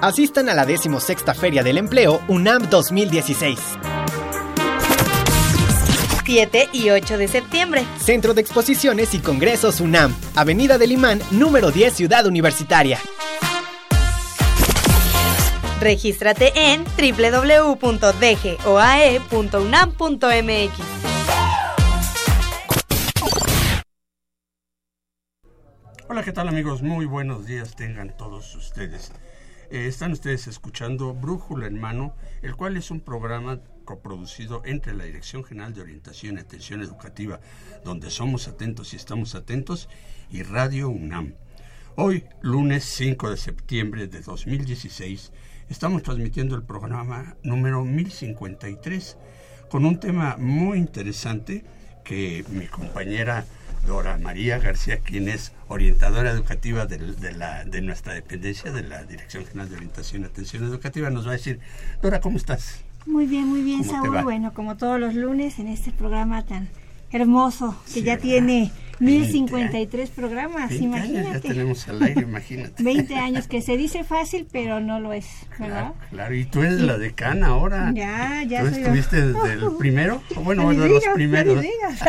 Asistan a la 16 Feria del Empleo UNAM 2016. 7 y 8 de septiembre. Centro de Exposiciones y Congresos UNAM, Avenida del Imán, número 10, Ciudad Universitaria. Regístrate en www.dgoae.unam.mx. Hola, ¿qué tal amigos? Muy buenos días tengan todos ustedes. Eh, están ustedes escuchando Brújula en Mano, el cual es un programa coproducido entre la Dirección General de Orientación y Atención Educativa, donde somos atentos y estamos atentos, y Radio UNAM. Hoy, lunes 5 de septiembre de 2016, estamos transmitiendo el programa número 1053 con un tema muy interesante que mi compañera Dora María García, quien es orientadora educativa de, la, de nuestra dependencia de la Dirección General de Orientación y Atención Educativa, nos va a decir, Dora, ¿cómo estás? Muy bien, muy bien, Saúl. Bueno, como todos los lunes en este programa tan hermoso que ya tiene 1053 programas, imagínate. ya tenemos al aire, imagínate. 20 años, que se dice fácil, pero no lo es, ¿verdad? Claro, y tú eres la decana ahora. Ya, ya. ¿Tú estuviste desde el primero? bueno, de los primeros.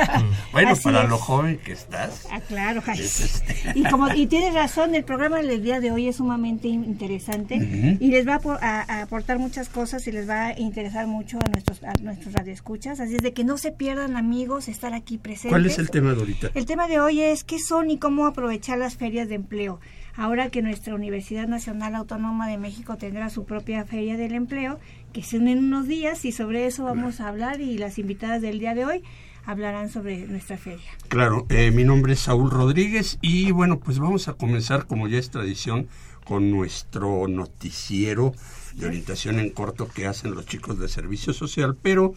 bueno, para lo joven que estás. Ah, claro. Este. Y, como, y tienes razón, el programa del día de hoy es sumamente interesante y les va a, aportar muchas cosas y les va a interesar mucho a nuestros, a nuestros radioescuchas. Así es de que no se pierdan, amigos, estar aquí presentes. ¿Cuál es el tema de ahorita? El tema de hoy es qué son y cómo aprovechar las ferias de empleo. Ahora que nuestra Universidad Nacional Autónoma de México tendrá su propia feria del empleo, que son en unos días y sobre eso vamos a hablar y las invitadas del día de hoy hablarán sobre nuestra feria. Claro, eh, mi nombre es Saúl Rodríguez y bueno, pues vamos a comenzar como ya es tradición con nuestro noticiero de orientación en corto que hacen los chicos de servicio social, pero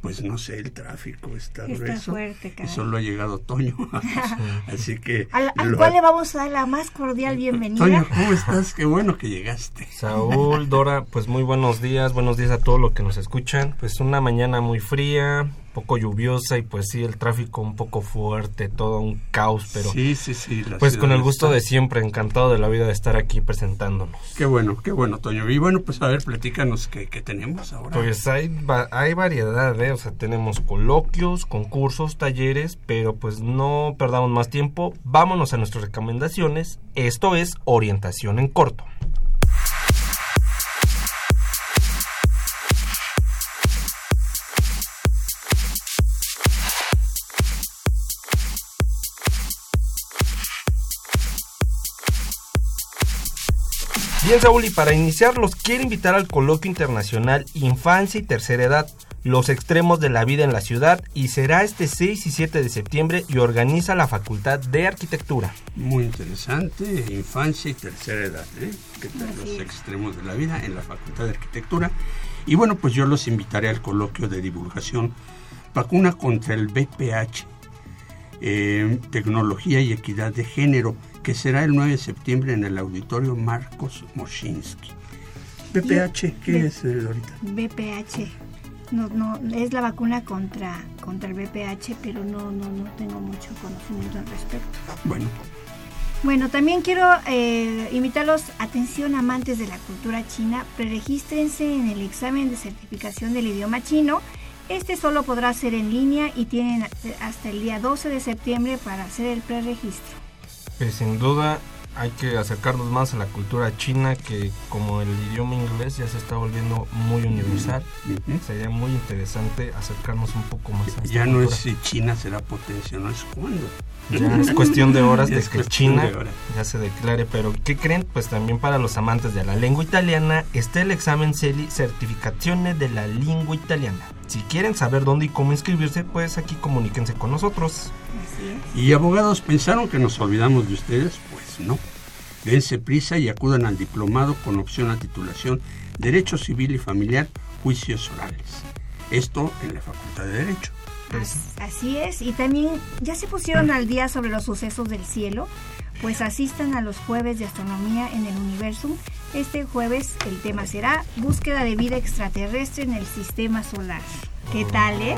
pues no sé, el tráfico está, grueso. Fuerte, y solo ha llegado otoño. Así que. Al, cual le vamos a dar la más cordial bienvenida. Toño, ¿cómo estás? Qué bueno que llegaste. Saúl, Dora, pues muy buenos días, buenos días a todos los que nos escuchan. Pues una mañana muy fría, poco lluviosa y pues sí, el tráfico un poco fuerte, todo un caos, pero sí, sí, sí, pues con el gusto de siempre, encantado de la vida de estar aquí presentándonos. Qué bueno, qué bueno, Toño. Y bueno, pues a ver, platícanos qué, qué tenemos ahora. Pues hay, hay variedad, ¿eh? o sea, tenemos coloquios, concursos, talleres, pero pues no perdamos más tiempo, vámonos a nuestras recomendaciones. Esto es orientación en corto. Bien, Saúl, y para iniciar los quiero invitar al coloquio internacional Infancia y Tercera Edad, los extremos de la vida en la ciudad, y será este 6 y 7 de septiembre y organiza la Facultad de Arquitectura. Muy interesante, Infancia y Tercera Edad, ¿eh? los extremos de la vida en la Facultad de Arquitectura. Y bueno, pues yo los invitaré al coloquio de divulgación Vacuna contra el BPH, eh, Tecnología y Equidad de Género que será el 9 de septiembre en el auditorio Marcos Moschinsky. BPH, ¿qué es eh, ahorita? BPH. No, no, es la vacuna contra, contra el BPH, pero no, no, no tengo mucho conocimiento al respecto. Bueno. Bueno, también quiero eh, invitarlos, atención amantes de la cultura china, preregístrense en el examen de certificación del idioma chino. Este solo podrá ser en línea y tienen hasta el día 12 de septiembre para hacer el preregistro. Pues sin duda hay que acercarnos más a la cultura china que como el idioma inglés ya se está volviendo muy universal. Sería muy interesante acercarnos un poco más a Ya no es si China será potencia, no es cuándo. Ya es cuestión de horas de que China ya se declare, pero ¿qué creen? Pues también para los amantes de la lengua italiana está el examen CELI Certificazione de la Lengua Italiana. Si quieren saber dónde y cómo inscribirse, pues aquí comuníquense con nosotros. ¿Y abogados pensaron que nos olvidamos de ustedes? Pues no. Dense prisa y acudan al diplomado con opción a titulación Derecho Civil y Familiar, Juicios Orales. Esto en la Facultad de Derecho. Así es, y también ya se pusieron al día sobre los sucesos del cielo, pues asistan a los jueves de astronomía en el Universum. Este jueves el tema será búsqueda de vida extraterrestre en el sistema solar. ¿Qué tal, eh?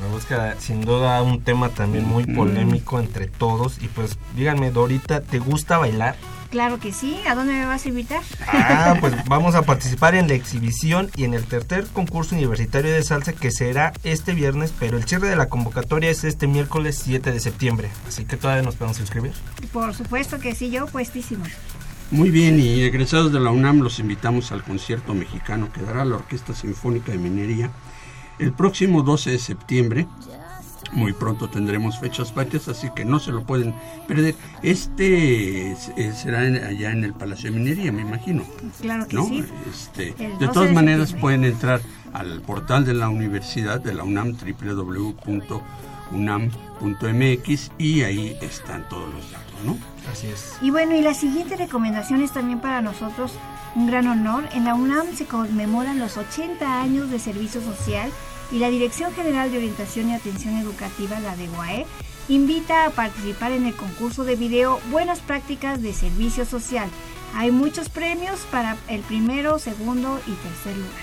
La búsqueda, sin duda, un tema también muy polémico entre todos. Y pues, díganme, Dorita, ¿te gusta bailar? Claro que sí. ¿A dónde me vas a invitar? Ah, pues vamos a participar en la exhibición y en el tercer concurso universitario de salsa que será este viernes, pero el cierre de la convocatoria es este miércoles 7 de septiembre. Así que todavía nos podemos inscribir. Por supuesto que sí, yo puestísimo. Muy bien, y egresados de la UNAM los invitamos al concierto mexicano que dará la Orquesta Sinfónica de Minería el próximo 12 de septiembre. Muy pronto tendremos fechas patrias, así que no se lo pueden perder. Este eh, será allá en el Palacio de Minería, me imagino. Claro que ¿no? sí. Este, de 12 todas de maneras septiembre. pueden entrar al portal de la universidad de la UNAM www.unam.mx y ahí están todos los datos, ¿no? Así es. Y bueno, y la siguiente recomendación es también para nosotros un gran honor. En la UNAM se conmemoran los 80 años de servicio social y la Dirección General de Orientación y Atención Educativa, la de UAE, invita a participar en el concurso de video Buenas Prácticas de Servicio Social. Hay muchos premios para el primero, segundo y tercer lugar.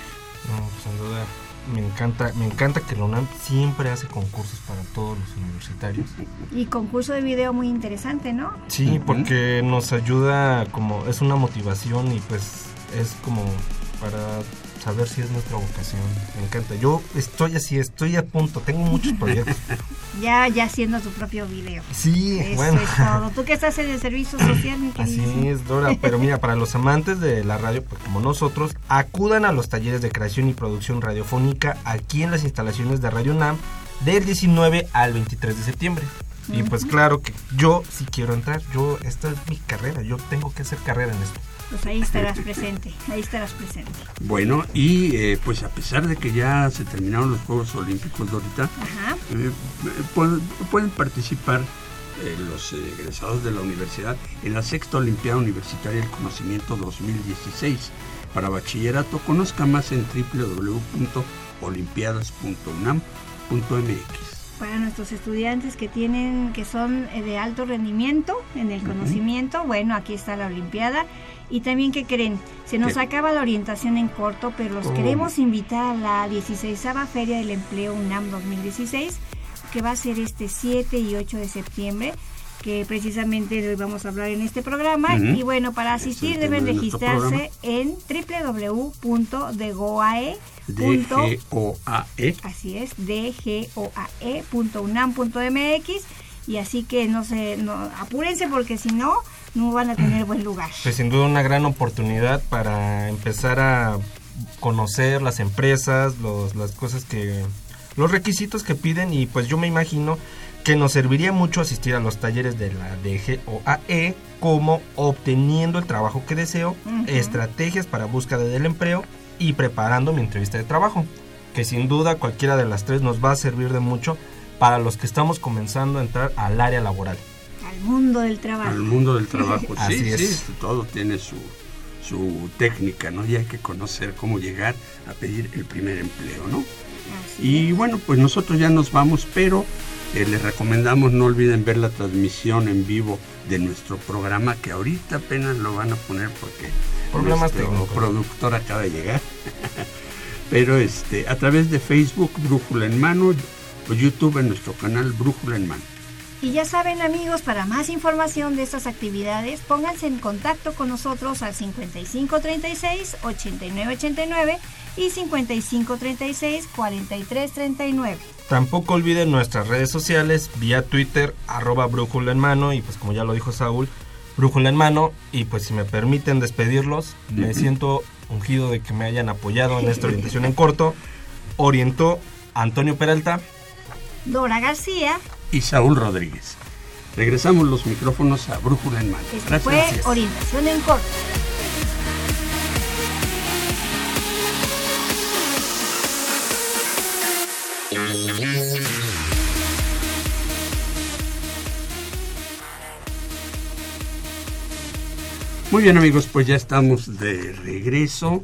No, pues, sin duda. Me encanta, me encanta que la UNAM siempre hace concursos para todos los universitarios. Y concurso de video muy interesante, ¿no? Sí, porque nos ayuda como es una motivación y pues es como para saber si es nuestra vocación. Me encanta. Yo estoy así, estoy a punto, tengo muchos proyectos. Ya, ya haciendo tu propio video. Sí, Eso bueno. es todo. ¿Tú qué estás en el servicio social, mi? Así es, Dora. Pero mira, para los amantes de la radio, pues como nosotros, acudan a los talleres de creación y producción radiofónica aquí en las instalaciones de Radio UNAM del 19 al 23 de septiembre. Y pues claro que yo sí quiero entrar, yo esta es mi carrera, yo tengo que hacer carrera en esto. Pues ahí estarás presente, ahí estarás presente. Bueno, y eh, pues a pesar de que ya se terminaron los Juegos Olímpicos de ahorita, Ajá. eh, pueden, pueden participar eh, los eh, egresados de la universidad en la sexta Olimpiada Universitaria del Conocimiento 2016. Para bachillerato, conozca más en www.olimpiadas.unam.mx. Para nuestros estudiantes que tienen, que son eh, de alto rendimiento en el conocimiento, bueno, aquí está la Olimpiada. Y también que creen, se nos ¿Qué? acaba la orientación en corto, pero los Oh. queremos invitar a la 16 Feria del Empleo UNAM 2016, que va a ser este 7 y 8 de septiembre que precisamente de hoy vamos a hablar en este programa. Y bueno, para asistir deben registrarse en www.degoae. D-G-O-A-E. Así es, dgoae.unam.mx y así que no se no, apúrense porque si no no van a tener buen lugar. Pues sin duda una gran oportunidad para empezar a conocer las empresas, los, las cosas que, los requisitos que piden y pues yo me imagino que nos serviría mucho asistir a los talleres de la DGOAE como obteniendo el trabajo que deseo, estrategias para búsqueda del empleo y preparando mi entrevista de trabajo, que sin duda cualquiera de las tres nos va a servir de mucho para los que estamos comenzando a entrar al área laboral. Al mundo del trabajo. al mundo del trabajo. Sí, Así sí, todo tiene su, su técnica, ¿no? Y hay que conocer cómo llegar a pedir el primer empleo, ¿no? Así Y bueno, pues nosotros ya nos vamos, pero eh, les recomendamos no olviden ver la transmisión en vivo de nuestro programa, que ahorita apenas lo van a poner porque Problemas técnicos. productor acaba de llegar. pero este, a través de Facebook, Brújula en Mano, o YouTube en nuestro canal Brújula en Mano. Y ya saben amigos, para más información de estas actividades, pónganse en contacto con nosotros al 5536-8989 y 5536-4339. Tampoco olviden nuestras redes sociales, vía Twitter, arroba brújula en mano, y pues como ya lo dijo Saúl, brújula en mano, y pues si me permiten despedirlos, me siento ungido de que me hayan apoyado en esta orientación en corto. Orientó Antonio Peralta. Dora García, y Saúl Rodríguez. Regresamos los micrófonos a Brújula en Mano. Gracias. fue Orientación en Corto. Muy bien amigos, pues ya estamos de regreso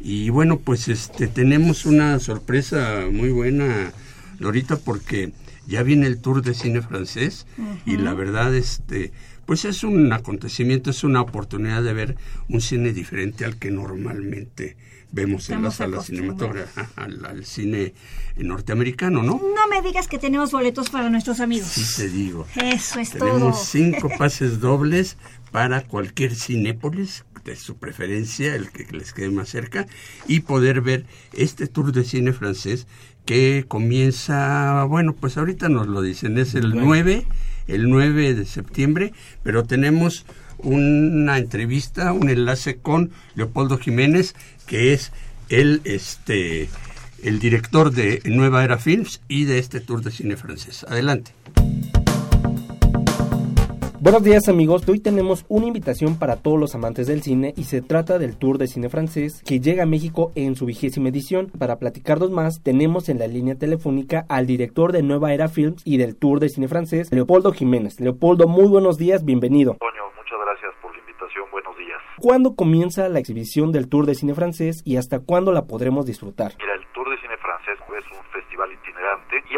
y bueno, pues este tenemos una sorpresa muy buena, Lorita, porque ya viene el Tour de Cine Francés y la verdad este pues es un acontecimiento, es una oportunidad de ver un cine diferente al que normalmente vemos en la sala cinematográfica, al, cine norteamericano, ¿no? No me digas que tenemos boletos para nuestros amigos. Sí, te digo. Eso es todo. Tenemos cinco pases dobles para cualquier cinépolis de su preferencia, el que les quede más cerca, y poder ver este tour de cine francés que comienza, bueno, pues ahorita nos lo dicen, es el 9, el 9 de septiembre, pero tenemos una entrevista, un enlace con Leopoldo Jiménez, que es el este el director de Nueva Era Films y de este tour de cine francés. Adelante. Buenos días amigos, hoy tenemos una invitación para todos los amantes del cine y se trata del Tour de Cine Francés que llega a México en su vigésima edición. Para platicarnos más tenemos en la línea telefónica al director de Nueva Era Films y del Tour de Cine Francés, Leopoldo Jiménez. Leopoldo, muy buenos días, bienvenido. Toño, muchas gracias por la invitación, buenos días. ¿Cuándo comienza la exhibición del Tour de Cine Francés y hasta cuándo la podremos disfrutar? Mira, el Tour de Cine Francés es un festival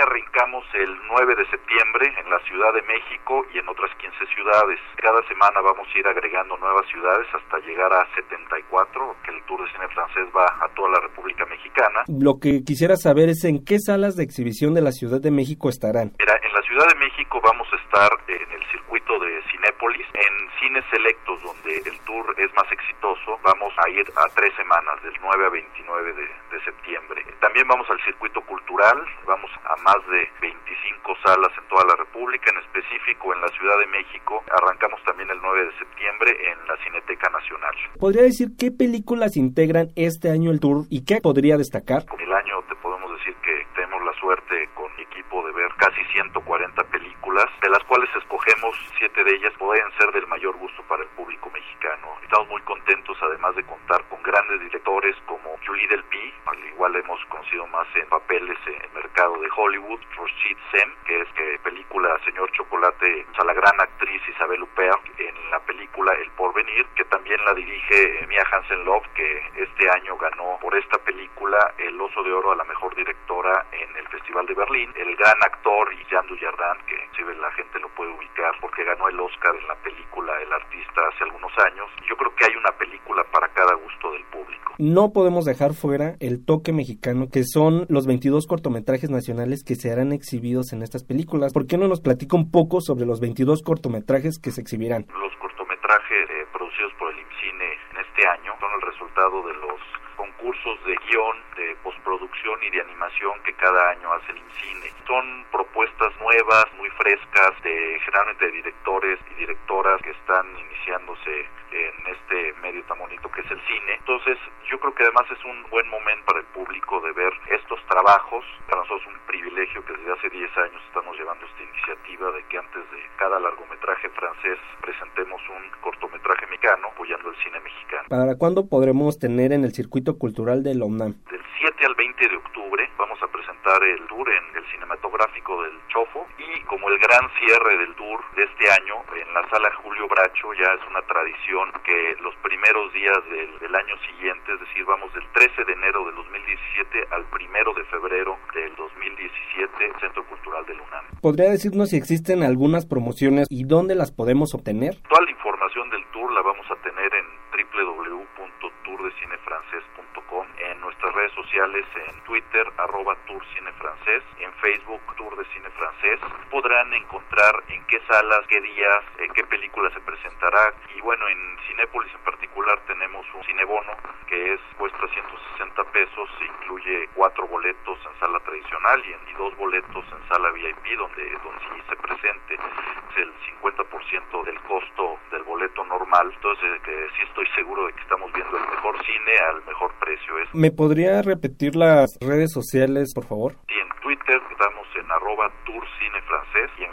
arrancamos el 9 de septiembre en la Ciudad de México y en otras 15 ciudades. Cada semana vamos a ir agregando nuevas ciudades hasta llegar a 74, que el Tour de Cine Francés va a toda la República Mexicana. Lo que quisiera saber es en qué salas de exhibición de la Ciudad de México estarán. Mira, en la Ciudad de México vamos a estar en el circuito de Cinépolis, en cines selectos donde el tour es más exitoso, vamos a ir a tres semanas, del 9 a 29 de, de septiembre. También vamos al circuito cultural, vamos a más de 25 salas en toda la República, en específico en la Ciudad de México. Arrancamos también el 9 de septiembre en la Cineteca Nacional. ¿Podría decir qué películas integran este año el tour y qué podría destacar? El año te podemos decir que tenemos la suerte con mi equipo de ver casi 140 películas, de las cuales escogemos siete de ellas pueden ser del mayor gusto para el público mexicano. Estamos muy contentos además de contar con grandes directores como Julie Delpy, al igual hemos conocido más en papeles en el mercado de Hollywood, Rashid Sem, que es que película Señor Chocolate, a la gran actriz Isabel Huppert en la película El Porvenir, que también la dirige Mia Hansen Love, que este año ganó por esta película el Oso de Oro a la mejor directora en el Festival de Berlín. El gran actor Jean Dujardin, que si la gente lo puede ubicar porque ganó el Oscar en la película El Artista hace algunos años. Yo creo que hay una película para cada gusto del público. No podemos dejar fuera el toque mexicano, que son los 22 cortometrajes nacionales que se harán exhibidos en estas películas. ¿Por qué no nos platica un poco sobre los 22 cortometrajes que se exhibirán? Los cortometrajes eh, producidos por el IMCINE en este año son el resultado de los concursos de guion, de postproducción y de animación que cada año hace el IMCINE. Son propuestas nuevas, muy frescas, de generalmente de directores y directoras que están iniciándose en este medio tan bonito que es el cine. Entonces, yo creo que además es un buen momento para el público de ver estos trabajos. Para nosotros es un privilegio que desde hace 10 años estamos llevando esta iniciativa de que antes de cada largometraje francés presentemos un cortometraje mexicano apoyando el cine mexicano. ¿Para cuándo podremos tener en el circuito cultural de la UNAM? Del 7 al 20 de octubre vamos a presentar el tour en el cinematográfico del Chofo y como el gran cierre del tour de este año en la sala Julio Bracho ya es una tradición que los primeros días del, del año siguiente, es decir, vamos del 13 de enero del 2017 al 1 de febrero del 2017, Centro Cultural del UNAM. ¿Podría decirnos si existen algunas promociones y dónde las podemos obtener? Toda la información del tour la vamos a tener en www.tourdecinefrancés.com, en nuestras redes sociales, en Twitter, arroba Tour Cine Francés, en Facebook, Tour de Cine Francés. Podrán encontrar en qué salas, qué días, en qué película se presentará. Y bueno, en Cinépolis en particular tenemos un cinebono que es cuesta 160 pesos, incluye cuatro boletos en sala tradicional y, en, y dos boletos en sala VIP, donde, donde sí se presente es el 50% del costo del boleto normal. Entonces, que sí estoy seguro de que estamos viendo el mejor cine al mejor precio. Es ¿Me podría repetir las redes sociales, por favor? Sí, en Twitter estamos en arroba Tour Cine Francés y en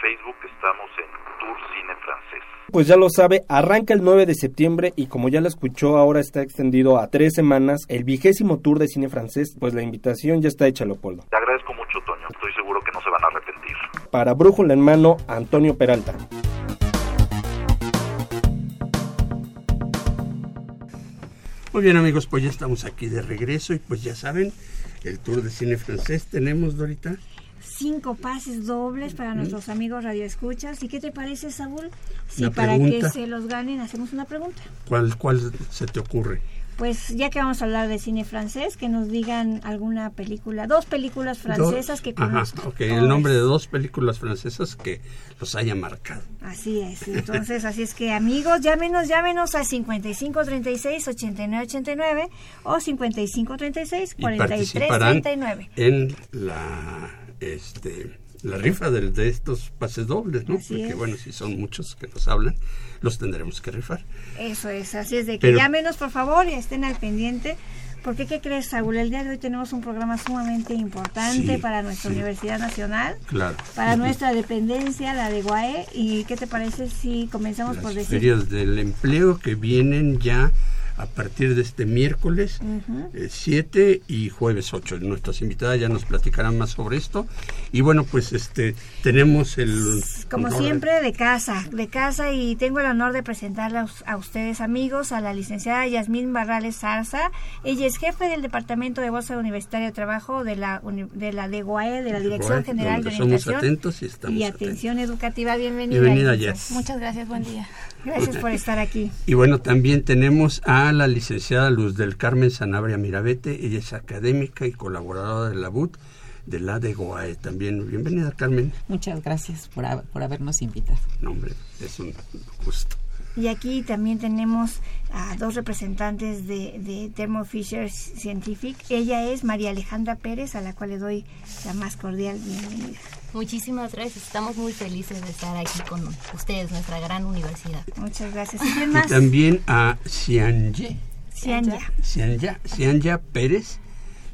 Facebook estamos en Tour Cine Francés. Pues ya lo sabe, arranca el 9 de septiembre y como ya lo escuchó, ahora está extendido a tres semanas el vigésimo tour de cine francés. Pues la invitación ya está hecha, Leopoldo. Te agradezco mucho, Toño. Estoy seguro que no se van a arrepentir. Para Brújula en Mano, Antonio Peralta. Muy bien amigos, pues ya estamos aquí de regreso y pues ya saben, el tour de cine francés tenemos, Dorita. Cinco pases dobles para nuestros amigos radioescuchas. ¿Y qué te parece, Saúl? Si para que se los ganen hacemos una pregunta. ¿Cuál, ¿Cuál se te ocurre? Pues ya que vamos a hablar de cine francés, que nos digan alguna película, dos películas francesas Dos- que Ajá, conozcan. ok, el nombre de dos películas francesas que los haya marcado. Así es. Entonces, así es que amigos, llámenos, llámenos a 5536-8989 o 5536 Y participarán 4339. en la, este, la rifa del- de, estos pases dobles, ¿no? Así Porque es. bueno, si son muchos que nos hablan, los tendremos que rifar. Eso es, así es de que Pero- llámenos por favor y estén al pendiente. Porque, ¿qué crees, Saúl? El día de hoy tenemos un programa sumamente importante Sí, para nuestra sí. Universidad Nacional, Claro. para nuestra dependencia, la de GUAE. ¿Y qué te parece si comenzamos por Las decir? ferias del empleo que vienen ya a partir de este miércoles Ujú. eh, 7 y jueves 8. Nuestras invitadas ya nos platicarán más sobre esto. Y bueno, pues este tenemos el... Como honor- siempre, de casa, de casa y tengo el honor de presentarle a, us- a ustedes, amigos, a la licenciada Yasmín Barrales Zarza. Ella es jefe del Departamento de Bolsa Universitaria de Trabajo de la, uni- de la DGUAE, de la Dirección Guay, General de donde somos Orientación atentos y estamos y Atención Educativa. Bienvenida. Bienvenida. Jess. Muchas gracias, buen día. Gracias por estar aquí. Y bueno, también tenemos a la licenciada Luz del Carmen Sanabria Mirabete. Ella es académica y colaboradora de la BUT de la de GOAE. También, bienvenida, Carmen. Muchas gracias por, por habernos invitado. No, hombre, es un gusto. Y aquí también tenemos a dos representantes de, de Thermo Fisher Scientific. Ella es María Alejandra Pérez, a la cual le doy la más cordial bienvenida. Muchísimas gracias. Estamos muy felices de estar aquí con ustedes, nuestra gran universidad. Muchas gracias. ¿Y quién Y más? también a Cianye, Cianya. Cianya, Cianya Pérez,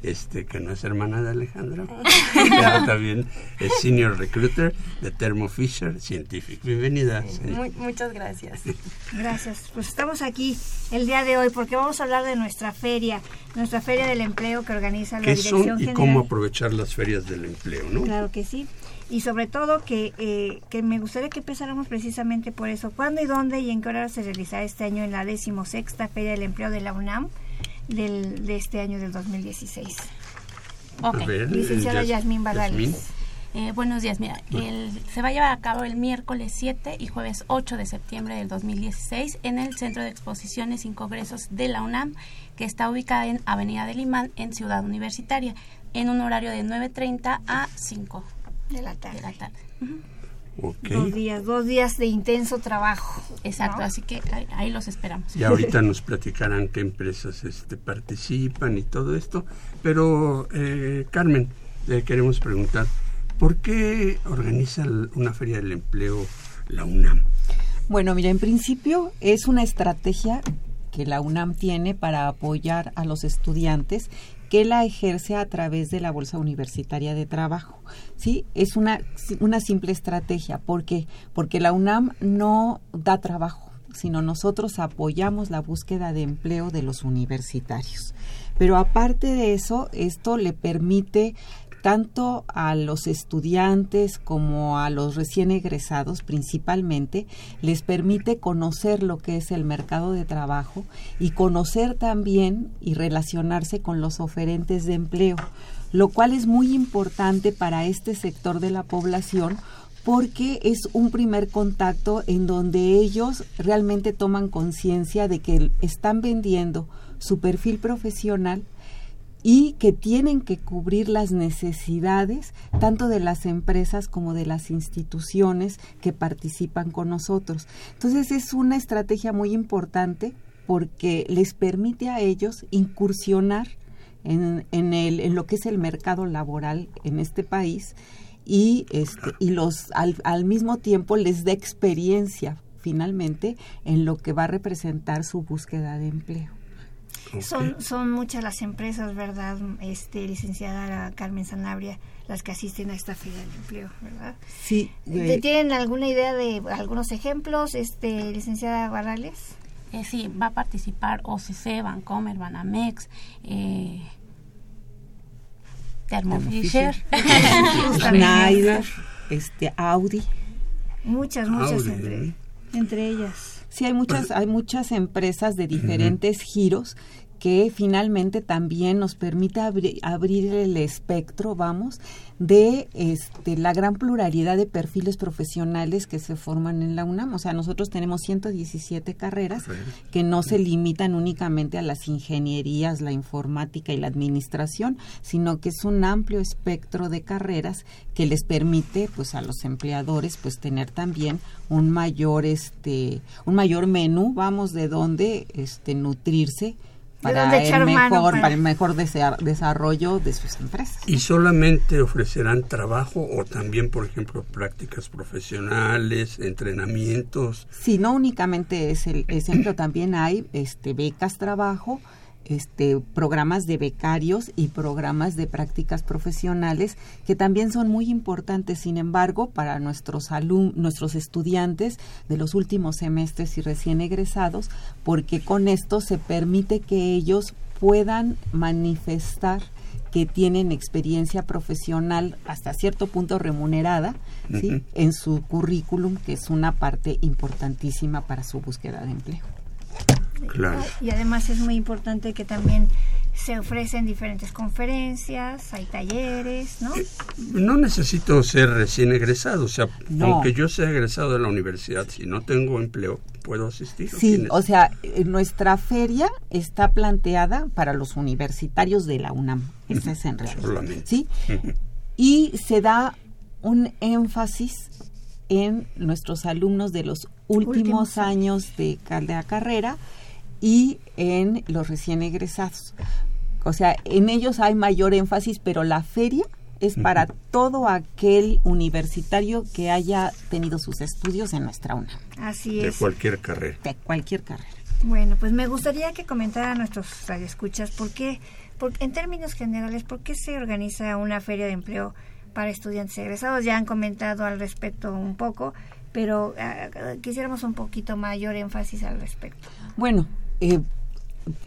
este, que no es hermana de Alejandra, pero también es Senior Recruiter de Thermo Fisher Scientific. Bienvenida. Cianya. muchas gracias. Gracias. Pues estamos aquí el día de hoy porque vamos a hablar de nuestra feria, nuestra feria del empleo que organiza la ¿Qué Dirección son y General. cómo aprovechar las ferias del empleo, no? Claro que sí. Y sobre todo que, eh, que me gustaría que empezáramos precisamente por eso. ¿Cuándo y dónde y en qué hora se realizará este año en la decimosexta Feria del Empleo de la UNAM del, de este año del 2016? Ok. Ver, Licenciada Yas- Yasmín Barrales. Eh, buenos días, mira, el- se va a llevar a cabo el miércoles 7 y jueves 8 de septiembre del 2016 en el Centro de Exposiciones y Congresos de la UNAM, que está ubicada en Avenida del Imán, en Ciudad Universitaria, en un horario de 9.30 a 5 de la tarde. De la tarde. Dos días, dos días de intenso trabajo. Exacto, ¿no? así que ahí, ahí los esperamos. Y ahorita nos platicarán qué empresas este, participan y todo esto. Pero, eh, Carmen, le queremos preguntar, ¿por qué organiza una feria del empleo la UNAM? Bueno, mira, en principio es una estrategia que la UNAM tiene para apoyar a los estudiantes que la ejerce a través de la Bolsa Universitaria de Trabajo. Sí, es una, una simple estrategia. ¿Por qué? Porque la UNAM no da trabajo, sino nosotros apoyamos la búsqueda de empleo de los universitarios. Pero aparte de eso, esto le permite tanto a los estudiantes como a los recién egresados principalmente, les permite conocer lo que es el mercado de trabajo y conocer también y relacionarse con los oferentes de empleo, lo cual es muy importante para este sector de la población porque es un primer contacto en donde ellos realmente toman conciencia de que están vendiendo su perfil profesional y que tienen que cubrir las necesidades tanto de las empresas como de las instituciones que participan con nosotros. Entonces es una estrategia muy importante porque les permite a ellos incursionar en, en, el, en lo que es el mercado laboral en este país y, este, y los, al, al mismo tiempo les da experiencia finalmente en lo que va a representar su búsqueda de empleo. Son, son muchas las empresas, ¿verdad, este, licenciada Carmen Sanabria, las que asisten a esta feria del empleo, ¿verdad? Sí. Eh, ¿Tienen alguna idea de algunos ejemplos, este, licenciada Barrales? Eh, sí, va a participar OCC, Bancomer, Banamex, eh, Thermo Fisher, Schneider, este, Audi. Muchas, muchas Audi, entre, entre ellas. Sí, hay muchas, hay muchas empresas de diferentes giros que finalmente también nos permite abrir el espectro, vamos, de este, la gran pluralidad de perfiles profesionales que se forman en la UNAM. O sea, nosotros tenemos 117 carreras que no se limitan únicamente a las ingenierías, la informática y la administración, sino que es un amplio espectro de carreras que les permite pues a los empleadores pues tener también un mayor este un mayor menú, vamos, de dónde este nutrirse para el, mejor, para... el mejor desarrollo de sus empresas. ¿Y solamente ofrecerán trabajo o también, por ejemplo, prácticas profesionales, entrenamientos? Sí, no únicamente es el ejemplo, también hay este becas trabajo, este, programas de becarios y programas de prácticas profesionales que también son muy importantes, sin embargo, para nuestros alumnos, nuestros estudiantes de los últimos semestres y recién egresados, porque con esto se permite que ellos puedan manifestar que tienen experiencia profesional hasta cierto punto remunerada ¿sí? en su currículum, que es una parte importantísima para su búsqueda de empleo. Y además es muy importante que también se ofrecen diferentes conferencias, hay talleres, ¿no? Eh, no necesito ser recién egresado, o sea, aunque yo sea egresado de la universidad, si no tengo empleo, puedo asistir. Sí, o sea, eh, nuestra feria está planteada para los universitarios de la UNAM, esa es en realidad. ¿sí? Y se da un énfasis en nuestros alumnos de los últimos, años de la carrera y en los recién egresados. O sea, en ellos hay mayor énfasis, pero la feria es para todo aquel universitario que haya tenido sus estudios en nuestra UNA. Así es. De cualquier carrera. De cualquier carrera. Bueno, pues me gustaría que comentara a nuestros radioescuchas por qué, por, en términos generales, por qué se organiza una feria de empleo para estudiantes egresados. Ya han comentado al respecto un poco, pero uh, quisiéramos un poquito mayor énfasis al respecto. Bueno, eh,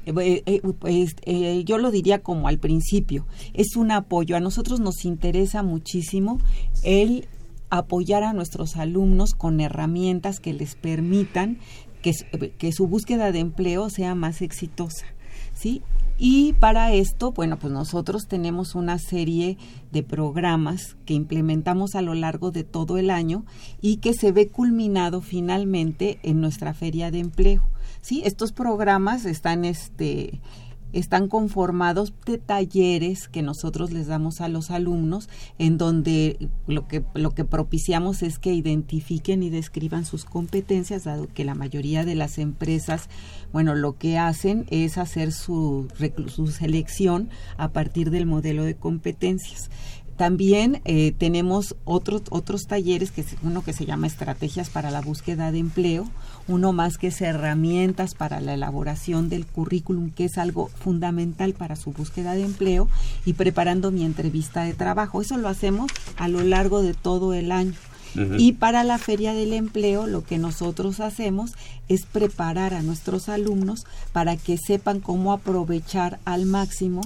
eh, eh, pues, yo lo diría como al principio, es un apoyo. A nosotros nos interesa muchísimo el apoyar a nuestros alumnos con herramientas que les permitan que, que su búsqueda de empleo sea más exitosa. ¿sí? Y para esto, bueno, pues nosotros tenemos una serie de programas que implementamos a lo largo de todo el año y que se ve culminado finalmente en nuestra feria de empleo. Sí, estos programas están este están conformados de talleres que nosotros les damos a los alumnos en donde lo que lo que propiciamos es que identifiquen y describan sus competencias dado que la mayoría de las empresas bueno lo que hacen es hacer su, su selección a partir del modelo de competencias también eh, tenemos otros otros talleres, que es uno que se llama Estrategias para la búsqueda de empleo, uno más que es herramientas para la elaboración del currículum, que es algo fundamental para su búsqueda de empleo, y preparando mi entrevista de trabajo. Eso lo hacemos a lo largo de todo el año. Y para la feria del empleo lo que nosotros hacemos es preparar a nuestros alumnos para que sepan cómo aprovechar al máximo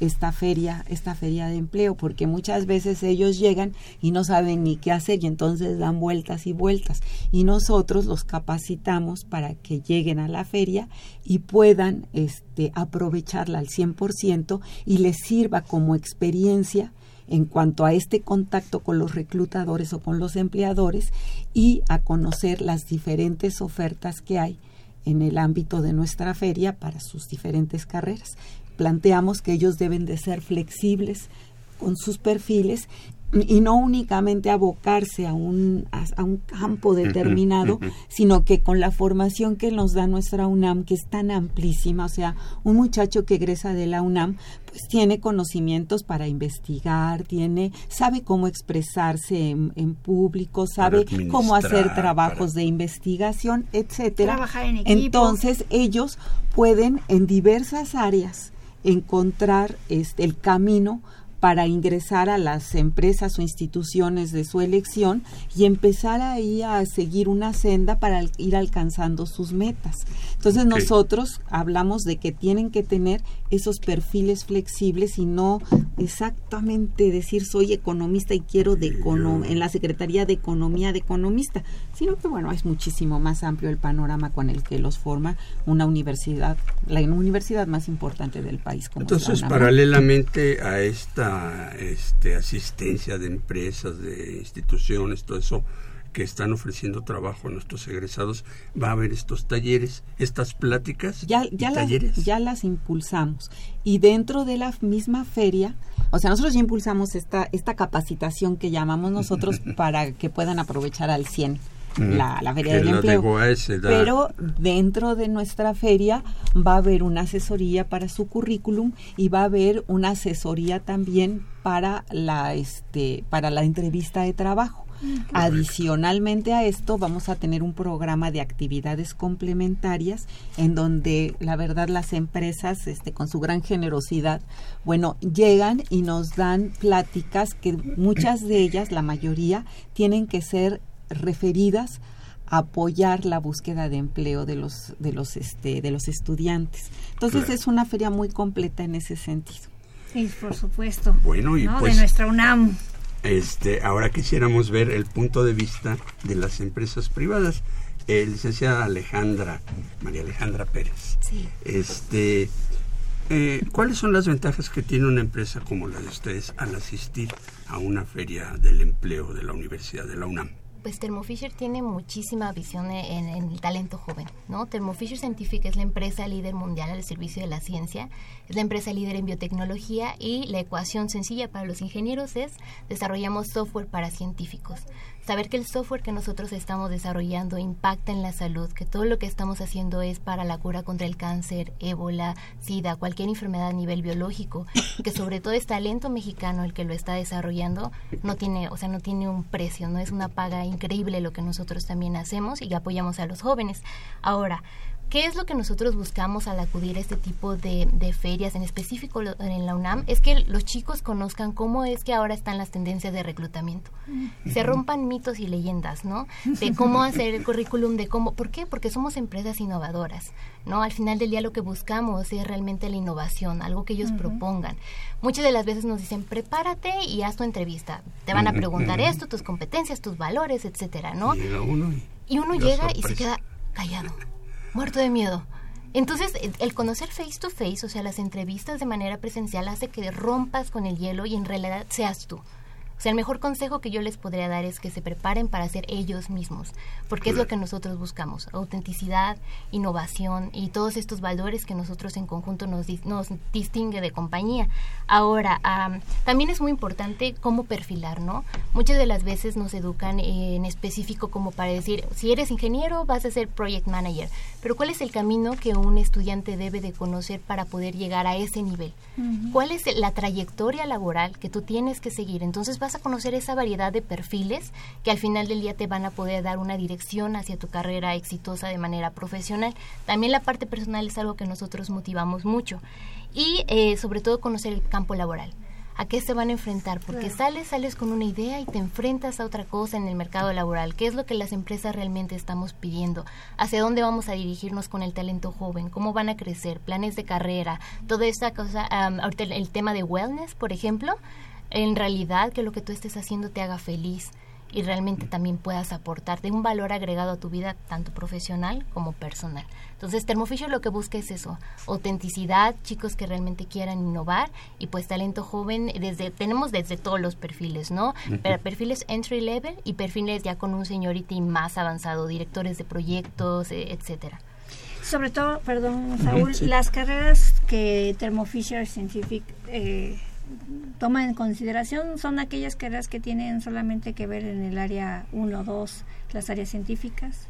esta feria, esta feria de empleo, porque muchas veces ellos llegan y no saben ni qué hacer y entonces dan vueltas y vueltas. Y nosotros los capacitamos para que lleguen a la feria y puedan este, aprovecharla al 100% y les sirva como experiencia en cuanto a este contacto con los reclutadores o con los empleadores y a conocer las diferentes ofertas que hay en el ámbito de nuestra feria para sus diferentes carreras planteamos que ellos deben de ser flexibles con sus perfiles y no únicamente abocarse a un, a, un campo determinado, sino que con la formación que nos da nuestra UNAM, que es tan amplísima, o sea, un muchacho que egresa de la UNAM, pues tiene conocimientos para investigar, tiene, sabe cómo expresarse en, público, sabe cómo hacer trabajos de investigación, etcétera. Trabajar en equipo. Entonces, ellos pueden en diversas áreas encontrar este, el camino para ingresar a las empresas o instituciones de su elección y empezar ahí a seguir una senda para ir alcanzando sus metas. Entonces nosotros hablamos de que tienen que tener esos perfiles flexibles y no exactamente decir soy economista y quiero de en la Secretaría de Economía de economista, sino que bueno, es muchísimo más amplio el panorama con el que los forma una universidad, la universidad más importante del país. Como Entonces, paralelamente a esta este, asistencia de empresas, de instituciones, todo eso, que están ofreciendo trabajo a nuestros egresados, va a haber estos talleres, estas pláticas ya, ya Las, ya las impulsamos. Y dentro de la misma feria, o sea, nosotros ya impulsamos esta, esta capacitación que llamamos nosotros para que puedan aprovechar al 100 la, la Feria del Empleo. Pero dentro de nuestra feria va a haber una asesoría para su currículum y va a haber una asesoría también para la, este, para la entrevista de trabajo. Adicionalmente a esto, vamos a tener un programa de actividades complementarias en donde la verdad las empresas, este, con su gran generosidad, bueno, llegan y nos dan pláticas que muchas de ellas, la mayoría, tienen que ser referidas a apoyar la búsqueda de empleo de los de los este de los estudiantes. Entonces es una feria muy completa en ese sentido. Sí, por supuesto. Bueno, y pues de nuestra UNAM. Este, ahora quisiéramos ver el punto de vista de las empresas privadas. Eh, licenciada Alejandra, María Alejandra Pérez. Sí. Este, eh, ¿Cuáles son las ventajas que tiene una empresa como la de ustedes al asistir a una feria del empleo de la Universidad de la UNAM? Pues Thermo Fisher tiene muchísima visión en, el talento joven, ¿no? Thermo Fisher Scientific es la empresa líder mundial al servicio de la ciencia, es la empresa líder en biotecnología y la ecuación sencilla para los ingenieros es desarrollamos software para científicos saber que el software que nosotros estamos desarrollando impacta en la salud, que todo lo que estamos haciendo es para la cura contra el cáncer, ébola, sida, cualquier enfermedad a nivel biológico, que sobre todo es talento mexicano el que lo está desarrollando, no tiene, o sea, no tiene un precio, no es una paga increíble lo que nosotros también hacemos y apoyamos a los jóvenes. Ahora, ¿Qué es lo que nosotros buscamos al acudir a este tipo de, ferias, en específico en la UNAM? Es que los chicos conozcan cómo es que ahora están las tendencias de reclutamiento. Se rompan mitos y leyendas, ¿no? De cómo hacer el currículum, de cómo... ¿Por qué? Porque somos empresas innovadoras, ¿no? Al final del día lo que buscamos es realmente la innovación, algo que ellos propongan. Muchas de las veces nos dicen, prepárate y haz tu entrevista. Te van a preguntar esto, tus competencias, tus valores, etcétera, ¿no? y uno llega y se queda callado muerto de miedo. Entonces, el conocer face to face, o sea, las entrevistas de manera presencial, hace que rompas con el hielo y en realidad seas tú. O sea, el mejor consejo que yo les podría dar es que se preparen para ser ellos mismos, porque es lo que nosotros buscamos, autenticidad, innovación y todos estos valores que nosotros en conjunto nos, nos distingue de compañía. Ahora, también es muy importante cómo perfilar, ¿no? Muchas de las veces nos educan en específico como para decir, si eres ingeniero vas a ser project manager, pero ¿cuál es el camino que un estudiante debe de conocer para poder llegar a ese nivel? ¿Cuál es la trayectoria laboral que tú tienes que seguir? Entonces vas a conocer esa variedad de perfiles que al final del día te van a poder dar una dirección hacia tu carrera exitosa de manera profesional. También la parte personal es algo que nosotros motivamos mucho. Y eh, sobre todo conocer el campo laboral. A qué se van a enfrentar, porque sales, sales con una idea y te enfrentas a otra cosa en el mercado laboral, qué es lo que las empresas realmente estamos pidiendo, hacia dónde vamos a dirigirnos con el talento joven, cómo van a crecer, planes de carrera, toda esta cosa, ahorita el tema de wellness, por ejemplo, en realidad que lo que tú estés haciendo te haga feliz y realmente también puedas aportarte un valor agregado a tu vida, tanto profesional como personal. Entonces, Thermofisher lo que busca es eso, autenticidad, chicos que realmente quieran innovar y pues talento joven, desde tenemos desde todos los perfiles, ¿no? Pero perfiles entry level y perfiles ya con un seniority más avanzado, directores de proyectos, e, etcétera. Sobre todo, perdón, Saúl, las carreras que Thermo Fisher Scientific eh, toma en consideración son aquellas carreras que tienen solamente que ver en el área 1 o 2, las áreas científicas.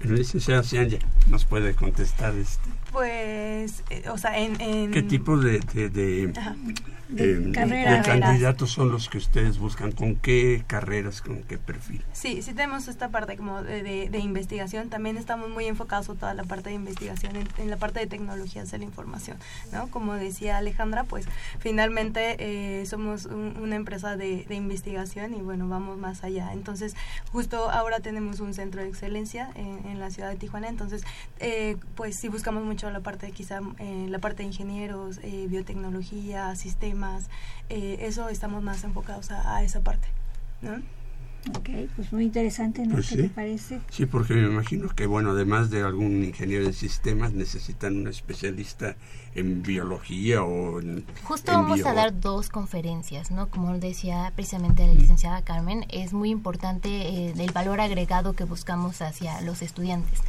Licenciado Cianya nos puede contestar este. Pues, eh, o sea, en, ¿Qué tipo de, de, de, candidatos son los que ustedes buscan? ¿Con qué carreras, con qué perfil? Sí, sí tenemos esta parte como de, investigación. También estamos muy enfocados en toda la parte de investigación, en, la parte de tecnologías de la información, ¿no? Como decía Alejandra, pues finalmente eh, somos una empresa de, investigación y bueno, vamos más allá. Entonces, justo ahora tenemos un centro de excelencia en, la ciudad de Tijuana, entonces, eh, pues sí buscamos mucho la parte quizá eh, la parte de ingenieros, eh, biotecnología, sistemas, eh, eso estamos más enfocados a, esa parte, ¿no? Ok, pues muy interesante, ¿no? Pues ¿Qué te parece? Sí, porque me imagino que, bueno, además de algún ingeniero de sistemas, necesitan un especialista en biología o en... Justo vamos a dar dos conferencias, ¿no? Como decía precisamente la licenciada Carmen, es muy importante el valor agregado que buscamos hacia los estudiantes.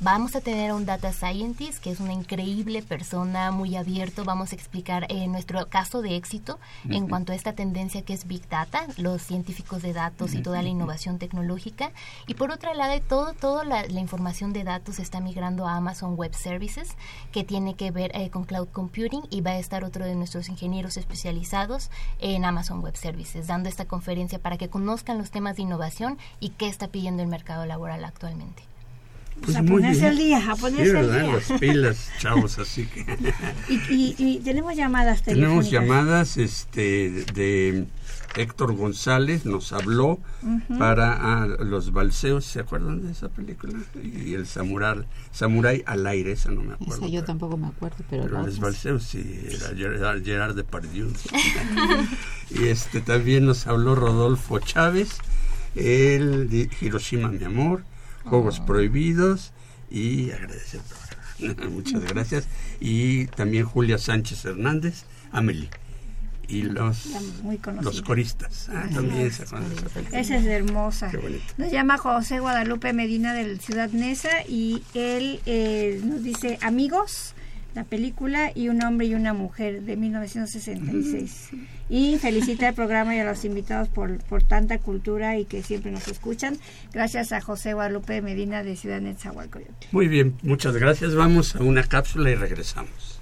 Vamos a tener a un data scientist que es una increíble persona, muy abierto. Vamos a explicar eh, nuestro caso de éxito en cuanto a esta tendencia que es Big Data, los científicos de datos y toda la innovación tecnológica. Y por otra lado, todo, toda la, información de datos está migrando a Amazon Web Services, que tiene que ver eh, con cloud computing y va a estar otro de nuestros ingenieros especializados en Amazon Web Services, dando esta conferencia para que conozcan los temas de innovación y qué está pidiendo el mercado laboral actualmente. Pues a ponerse al día, a ponerse al día. Las pilas, chavos, así que... y, y, tenemos llamadas Tenemos llamadas este, de Héctor González, nos habló para ah, los balseos, ¿se acuerdan de esa película? Y el samurai, samurai al aire, esa no me acuerdo. Esa yo tampoco me acuerdo, pero... Pero los balseos sí, era Gerard, Gerard Depardieu. y este también nos habló Rodolfo Chávez, el de Hiroshima, mi amor, Juegos Prohibidos y agradecer Muchas gracias. Y también Julia Sánchez Hernández, Amelie. Y los, los coristas. Ah, también esa, es hermosa. Nos llama José Guadalupe Medina del Ciudad Neza y él eh, nos dice, amigos, la película y un hombre y una mujer de 1966. Y felicita el programa y a los invitados por, por tanta cultura y que siempre nos escuchan. Gracias a José Guadalupe Medina de Ciudad Netzahualcoyotl. Muy bien, muchas gracias. Vamos a una cápsula y regresamos.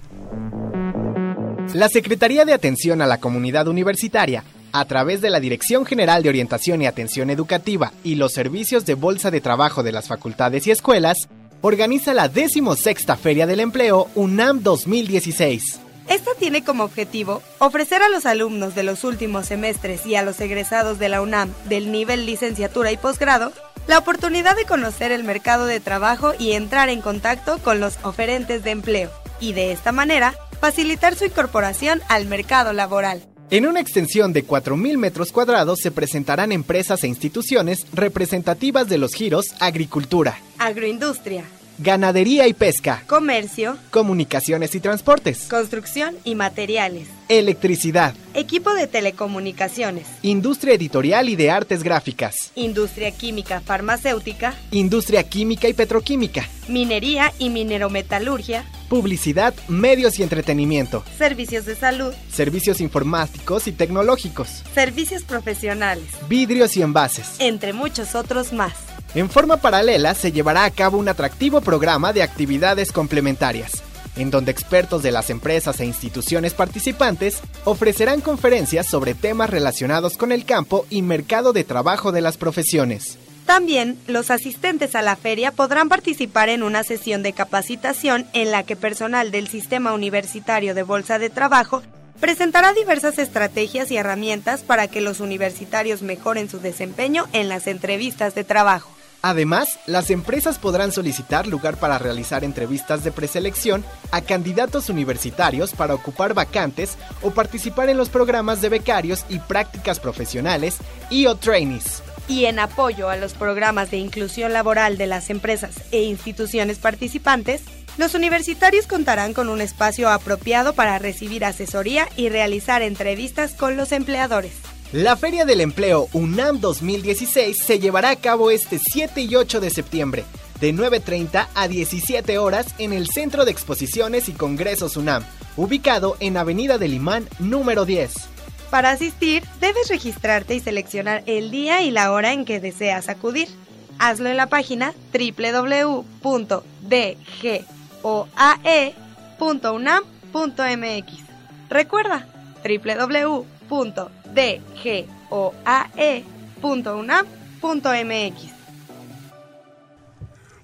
La Secretaría de Atención a la Comunidad Universitaria a través de la Dirección General de Orientación y Atención Educativa y los servicios de Bolsa de Trabajo de las facultades y escuelas, organiza la 16 Feria del Empleo UNAM 2016. Esta tiene como objetivo ofrecer a los alumnos de los últimos semestres y a los egresados de la UNAM del nivel licenciatura y posgrado la oportunidad de conocer el mercado de trabajo y entrar en contacto con los oferentes de empleo, y de esta manera facilitar su incorporación al mercado laboral. En una extensión de 4.000 metros cuadrados se presentarán empresas e instituciones representativas de los giros agricultura, agroindustria, ganadería y pesca, comercio, comunicaciones y transportes, construcción y materiales, electricidad, equipo de telecomunicaciones, industria editorial y de artes gráficas, industria química farmacéutica, industria química y petroquímica, minería y minerometalurgia, publicidad, medios y entretenimiento, servicios de salud, servicios informáticos y tecnológicos, servicios profesionales, vidrios y envases, entre muchos otros más. En forma paralela se llevará a cabo un atractivo programa de actividades complementarias, en donde expertos de las empresas e instituciones participantes ofrecerán conferencias sobre temas relacionados con el campo y mercado de trabajo de las profesiones. También los asistentes a la feria podrán participar en una sesión de capacitación en la que personal del Sistema Universitario de Bolsa de Trabajo presentará diversas estrategias y herramientas para que los universitarios mejoren su desempeño en las entrevistas de trabajo. Además, las empresas podrán solicitar lugar para realizar entrevistas de preselección a candidatos universitarios para ocupar vacantes o participar en los programas de becarios y prácticas profesionales y o trainees. Y en apoyo a los programas de inclusión laboral de las empresas e instituciones participantes, los universitarios contarán con un espacio apropiado para recibir asesoría y realizar entrevistas con los empleadores. La Feria del Empleo UNAM 2016 se llevará a cabo este 7 y 8 de septiembre, de 9.30 a 17 horas en el Centro de Exposiciones y Congresos UNAM, ubicado en Avenida del Imán número 10. Para asistir, debes registrarte y seleccionar el día y la hora en que deseas acudir. Hazlo en la página www.dg dgoae.unam.mx. Recuerda www.dgoae.unam.mx.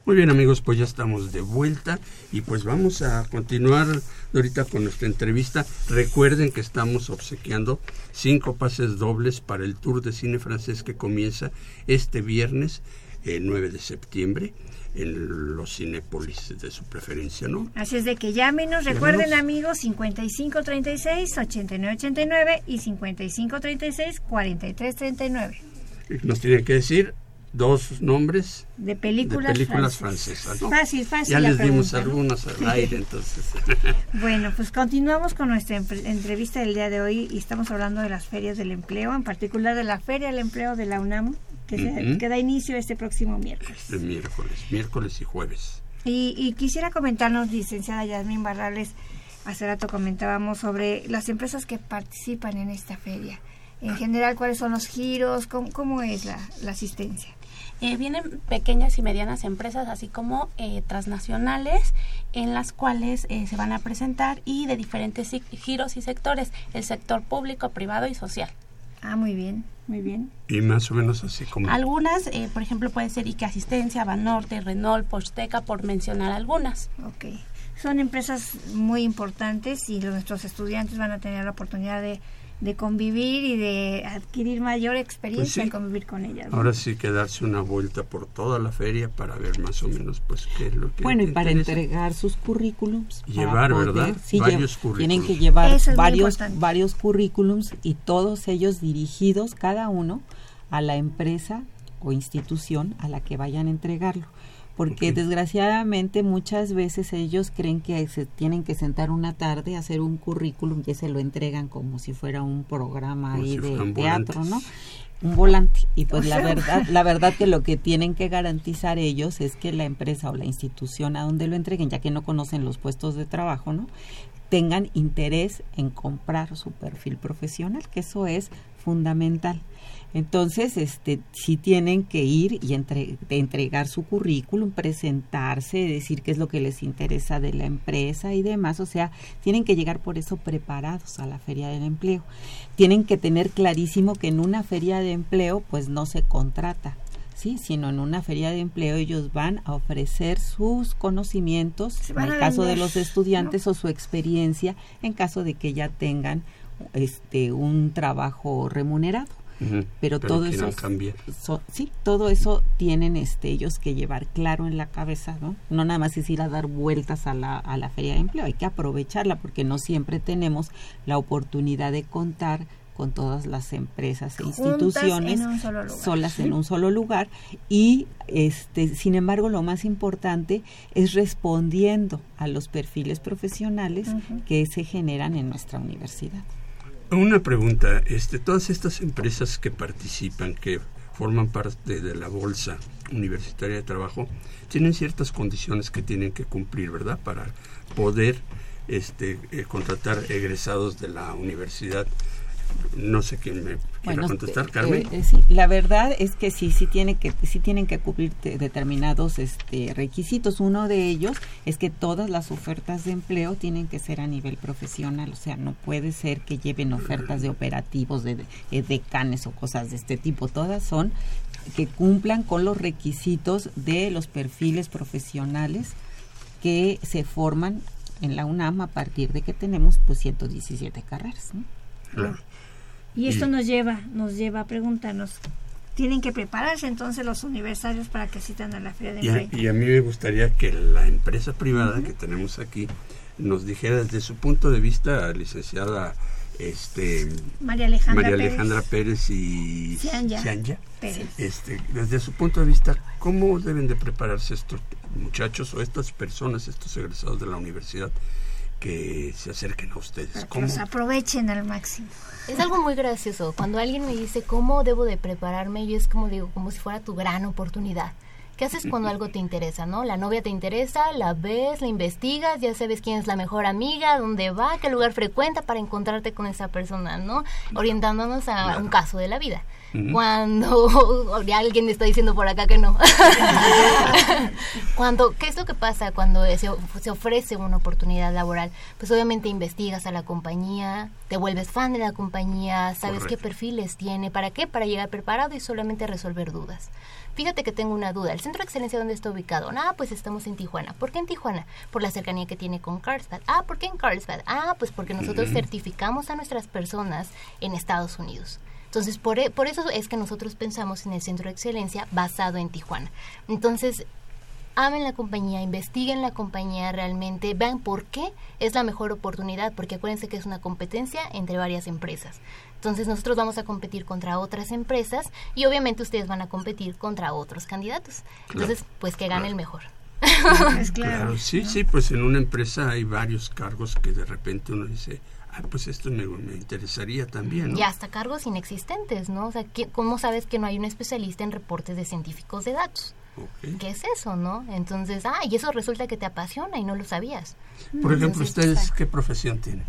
Muy bien amigos, pues ya estamos de vuelta y pues vamos a continuar ahorita con nuestra entrevista. Recuerden que estamos obsequiando cinco pases dobles para el Tour de Cine Francés que comienza este viernes, el 9 de septiembre en los cinépolis de su preferencia, ¿no? Así es de que llámenos, recuerden amigos, 5536-8989 y 5536-4339. Nos tiene que decir dos nombres de películas, francesas. Fácil, fácil. Ya les dimos algunos al aire, entonces. bueno, pues continuamos con nuestra entrevista del día de hoy y estamos hablando de las ferias del empleo, en particular de la Feria del Empleo de la UNAM, que, da inicio este próximo miércoles. Este miércoles, miércoles y jueves. Y, quisiera comentarnos, licenciada Yasmín Barrales, hace rato comentábamos sobre las empresas que participan en esta feria. En general, ¿cuáles son los giros? ¿Cómo, es la, asistencia? Eh, vienen pequeñas y medianas empresas, así como eh, transnacionales, en las cuales eh, se van a presentar y de diferentes giros y sectores, el sector público, privado y social. Ah, muy bien, muy bien. Y más o menos así como... Algunas, eh, por ejemplo, puede ser Ike Asistencia, Banorte, Renault, Posteca, por mencionar algunas. Ok. Son empresas muy importantes y nuestros estudiantes van a tener la oportunidad de de convivir y de adquirir mayor experiencia pues en convivir con ellas. Ahora sí que darse una vuelta por toda la feria para ver más o menos pues qué es lo que Bueno, y para entregar sus currículums. Llevar, ¿verdad? Sí, varios currículums. Tienen que llevar varios varios currículums y todos ellos dirigidos cada uno a la empresa o institución a la que vayan a entregarlo porque desgraciadamente muchas veces ellos creen que se tienen que sentar una tarde a hacer un currículum y se lo entregan como si fuera un programa ahí de teatro, ¿no? Un volante. Y pues la verdad, la verdad que lo que tienen que garantizar ellos es que la empresa o la institución a donde lo entreguen, ya que no conocen los puestos de trabajo, ¿no? tengan interés en comprar su perfil profesional, que eso es fundamental. Entonces, este, sí tienen que ir y entregar su currículum, presentarse, decir qué es lo que les interesa de la empresa y demás. O sea, tienen que llegar por eso preparados a la feria del empleo. Tienen que tener clarísimo que en una feria de empleo, pues no se contrata, sí, sino en una feria de empleo ellos van a ofrecer sus conocimientos, en el caso de los estudiantes o su experiencia, en caso de que ya tengan este un trabajo remunerado pero, todo eso sí todo eso tienen este ellos que llevar claro en la cabeza no no nada más es ir a dar vueltas a la, a la feria de empleo hay que aprovecharla porque no siempre tenemos la oportunidad de contar con todas las empresas e instituciones solas en un solo lugar y este sin embargo lo más importante es respondiendo a los perfiles profesionales que se generan en nuestra universidad una pregunta, este, todas estas empresas que participan, que forman parte de la bolsa universitaria de trabajo, tienen ciertas condiciones que tienen que cumplir, ¿verdad? Para poder este, eh, contratar egresados de la universidad no sé quién me quiera contestar, eh, Carmen. Eh, la verdad es que sí, sí tiene que sí tienen que cubrir determinados este requisitos. Uno de ellos es que todas las ofertas de empleo tienen que ser a nivel profesional, o sea, no puede ser que lleven ofertas de operativos, de, de decanes o cosas de este tipo. Todas son que cumplan con los requisitos de los perfiles profesionales que se forman en la UNAM a partir de que tenemos pues 117 carreras. ¿no? Claro. Y esto nos lleva, nos lleva a preguntarnos, ¿tienen que prepararse entonces los universitarios para que asistan a la Feria de Empleo? Y, a mí me gustaría que la empresa privada que tenemos aquí nos dijera desde su punto de vista, licenciada este María Alejandra, María Alejandra Pérez, y Cianya, este, desde su punto de vista, ¿cómo deben de prepararse estos muchachos o estas personas, estos egresados de la universidad que se acerquen a ustedes? que los aprovechen al máximo. Es algo muy gracioso. Cuando alguien me dice cómo debo de prepararme, yo es como digo, como si fuera tu gran oportunidad ¿Qué haces cuando algo te interesa, no? La novia te interesa, la ves, la investigas, ya sabes quién es la mejor amiga, dónde va, qué lugar frecuenta para encontrarte con esa persona, ¿no? Orientándonos a un caso de la vida. Cuando alguien está diciendo por acá que no. cuando, ¿qué es lo que pasa cuando se, se, ofrece una oportunidad laboral? Pues obviamente investigas a la compañía, te vuelves fan de la compañía, sabes qué perfiles tiene, para qué, para llegar preparado y solamente resolver dudas. Fíjate que tengo una duda. ¿El centro de excelencia dónde está ubicado? Ah, pues estamos en Tijuana. ¿Por qué en Tijuana? Por la cercanía que tiene con Carlsbad. Ah, ¿por qué en Carlsbad? Ah, pues porque nosotros certificamos a nuestras personas en Estados Unidos. Entonces, por, e, por eso es que nosotros pensamos en el centro de excelencia basado en Tijuana. Entonces, amen la compañía, investiguen la compañía realmente, vean por qué es la mejor oportunidad, porque acuérdense que es una competencia entre varias empresas. Entonces nosotros vamos a competir contra otras empresas y obviamente ustedes van a competir contra otros candidatos. Entonces, pues que gane el mejor. es claro. Sí, sí, pues en una empresa hay varios cargos que de repente uno dice, ah, pues esto me, interesaría también. Y hasta cargos inexistentes, ¿no? O sea, ¿cómo sabes que no hay un especialista en reportes de científicos de datos? ¿Qué es eso, no? Entonces, ah, y eso resulta que te apasiona y no lo sabías. Por ejemplo, ¿ustedes qué profesión tienen?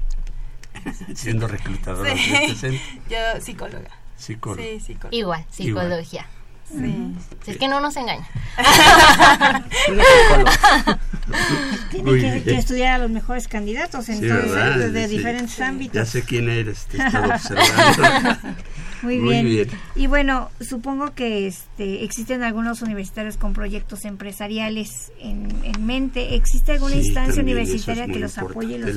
Siendo reclutadora sí. de este Yo, psicóloga. Psicóloga. Sí, psicóloga. Igual, psicología. Sí. Es que no nos engaña. Tiene que, estudiar a los mejores candidatos, entonces, de diferentes ámbitos. Ya sé quién eres, te observando. Muy bien. Y bueno, supongo que este, existen algunos universitarios con proyectos empresariales en, mente. ¿Existe alguna instancia universitaria que los apoye los?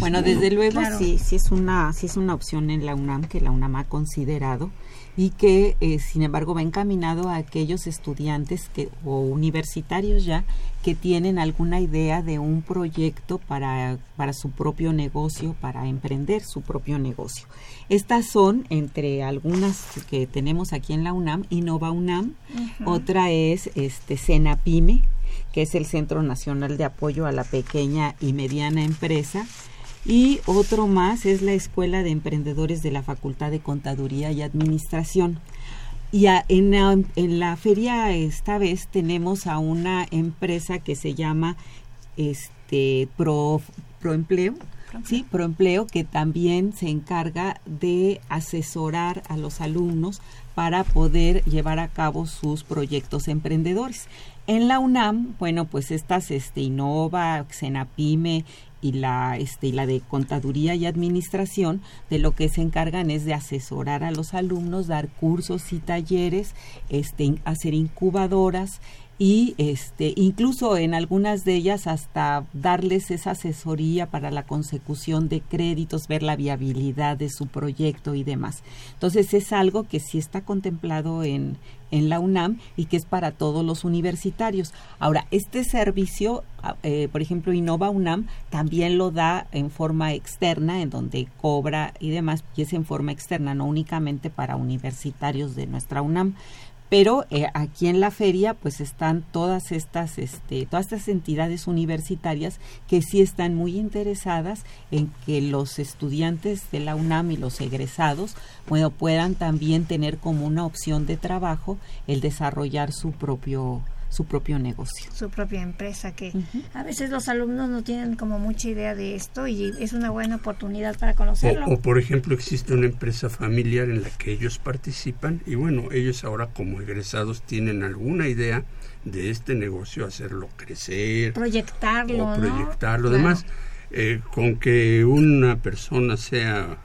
Bueno, desde luego sí, sí es una, sí es una opción en la UNAM que la UNAM ha considerado y que eh, sin embargo va encaminado a aquellos estudiantes que o universitarios ya que tienen alguna idea de un proyecto para, para su propio negocio, para emprender su propio negocio. Estas son entre algunas que tenemos aquí en la UNAM, Innova UNAM, otra es este Cenapime, que es el Centro Nacional de Apoyo a la Pequeña y Mediana Empresa, y otro más es la Escuela de Emprendedores de la Facultad de Contaduría y Administración. Y en, la, en, la, feria esta vez tenemos a una empresa que se llama este Pro, Proempleo, sí, Proempleo, que también se encarga de asesorar a los alumnos para poder llevar a cabo sus proyectos emprendedores. En la UNAM, bueno, pues estas este, Innova, Xenapime y la, este, y la de Contaduría y Administración, de lo que se encargan es de asesorar a los alumnos, dar cursos y talleres, este, hacer incubadoras y este incluso en algunas de ellas hasta darles esa asesoría para la consecución de créditos, ver la viabilidad de su proyecto y demás. Entonces es algo que sí está contemplado en, en la UNAM y que es para todos los universitarios. Ahora, este servicio, ah, eh, por ejemplo, Innova UNAM también lo da en forma externa, en donde cobra y demás, y es en forma externa, no únicamente para universitarios de nuestra UNAM pero eh, aquí en la feria pues están todas estas este, todas estas entidades universitarias que sí están muy interesadas en que los estudiantes de la UNAM y los egresados bueno, puedan también tener como una opción de trabajo el desarrollar su propio su propio negocio. Su propia empresa, que a veces los alumnos no tienen como mucha idea de esto y es una buena oportunidad para conocerlo. O, por ejemplo, existe una empresa familiar en la que ellos participan y bueno, ellos ahora como egresados tienen alguna idea de este negocio, hacerlo crecer. Proyectarlo. O proyectarlo. Además, eh, con que una persona sea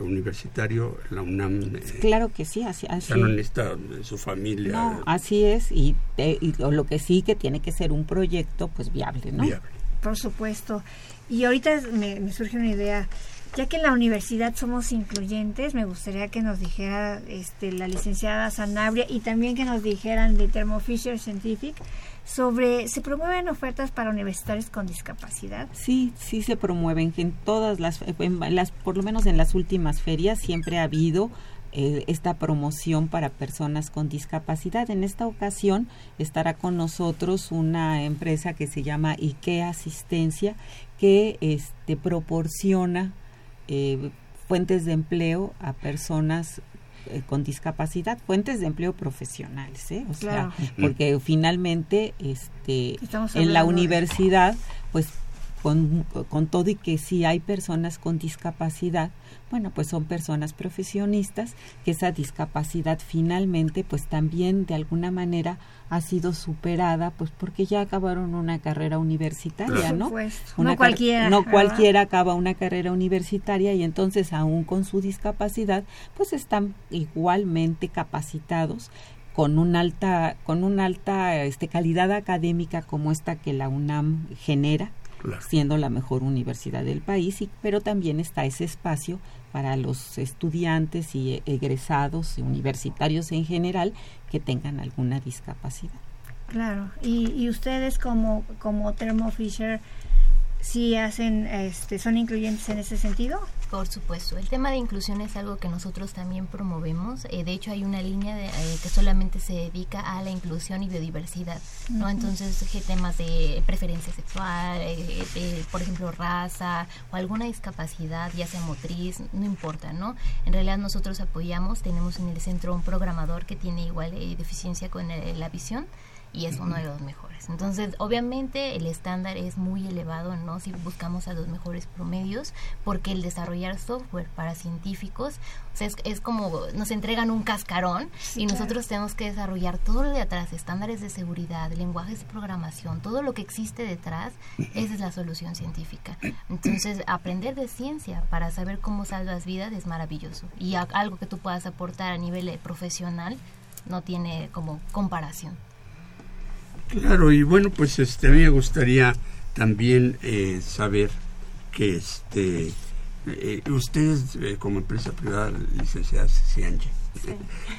universitario, la UNAM... Eh, claro que sí, así, así. no necesita su familia. No, así es, y, lo que sí que tiene que ser un proyecto pues viable, ¿no? Viable. Por supuesto. Y ahorita me, surge una idea. Ya que en la universidad somos incluyentes, me gustaría que nos dijera este, la licenciada Sanabria y también que nos dijeran de Thermo Fisher Scientific sobre se promueven ofertas para universitarios con discapacidad. Sí, sí se promueven en todas las, las por lo menos en las últimas ferias siempre ha habido eh, esta promoción para personas con discapacidad. En esta ocasión estará con nosotros una empresa que se llama IKEA Asistencia que este proporciona eh, fuentes de empleo a personas eh, con discapacidad, fuentes de empleo profesionales, ¿eh? o sea, porque finalmente este en la universidad pues con, con, todo y que si hay personas con discapacidad, bueno, pues son personas profesionistas, que esa discapacidad finalmente pues también de alguna manera ha sido superada pues porque ya acabaron una carrera universitaria, ¿no? no cualquiera. No cualquiera acaba una carrera universitaria y entonces aún con su discapacidad pues están igualmente capacitados con una alta con una alta este calidad académica como esta que la UNAM genera siendo la mejor universidad del país, y, pero también está ese espacio para los estudiantes y egresados y universitarios en general que tengan alguna discapacidad. Claro, y, y ustedes como, como Thermo Fisher, ¿sí hacen, este, son incluyentes en ese sentido? Por supuesto, el tema de inclusión es algo que nosotros también promovemos. Eh, de hecho, hay una línea de, eh, que solamente se dedica a la inclusión y biodiversidad, ¿no? Entonces, temas de preferencia sexual, eh, de, por ejemplo, raza o alguna discapacidad, ya sea motriz, no importa, ¿no? En realidad nosotros apoyamos, tenemos en el centro un programador que tiene igual deficiencia con la visión y es uno de los mejores. Entonces, obviamente el estándar es muy elevado, ¿no? Si buscamos a los mejores promedios, porque el desarrollar software para científicos, o sea, es, como nos entregan un cascarón y nosotros tenemos que desarrollar todo lo de atrás, estándares de seguridad, lenguajes de programación, todo lo que existe detrás, esa es la solución científica. Entonces, aprender de ciencia para saber cómo salvas vidas es maravilloso y algo que tú puedas aportar a nivel eh, profesional no tiene como comparación. Claro, y bueno, pues este, a mí me gustaría también eh, saber que este, eh, ustedes eh, como empresa privada, licenciada Cianche,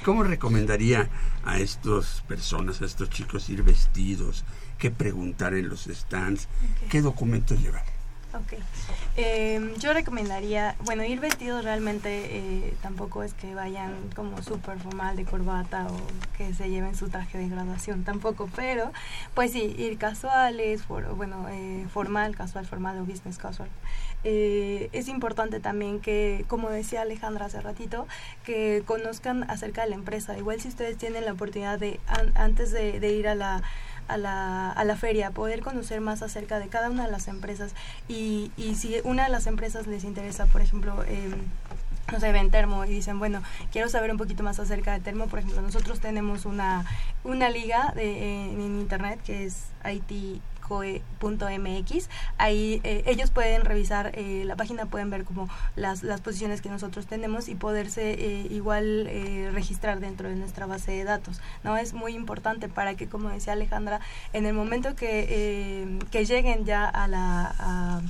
¿cómo recomendaría a estas personas, a estos chicos ir vestidos, qué preguntar en los stands, qué documentos llevar? Ok. Em, yo recomendaría, bueno, ir vestidos realmente eh, tampoco es que vayan como súper formal de corbata o que se lleven su traje de graduación, tampoco, pero pues sí, ir casuales, bueno, eh, formal, casual, formal o business casual. Eh, es importante también que, como decía Alejandra hace ratito, que conozcan acerca de la empresa. Igual si ustedes tienen la oportunidad de, antes de ir a la a la, a la feria, poder conocer más acerca de cada una de las empresas y, y si una de las empresas les interesa, por ejemplo, eh, no sé, ven Termo y dicen, bueno, quiero saber un poquito más acerca de Termo. Por ejemplo, nosotros tenemos una, una liga de, en, en internet que es IT .mx. Ahí eh, ellos pueden revisar eh, la página, pueden ver como las, las posiciones que nosotros tenemos y poderse eh, igual registrar dentro de nuestra base de datos. no Es muy importante para que, como decía Alejandra, en el momento que, que lleguen ya a la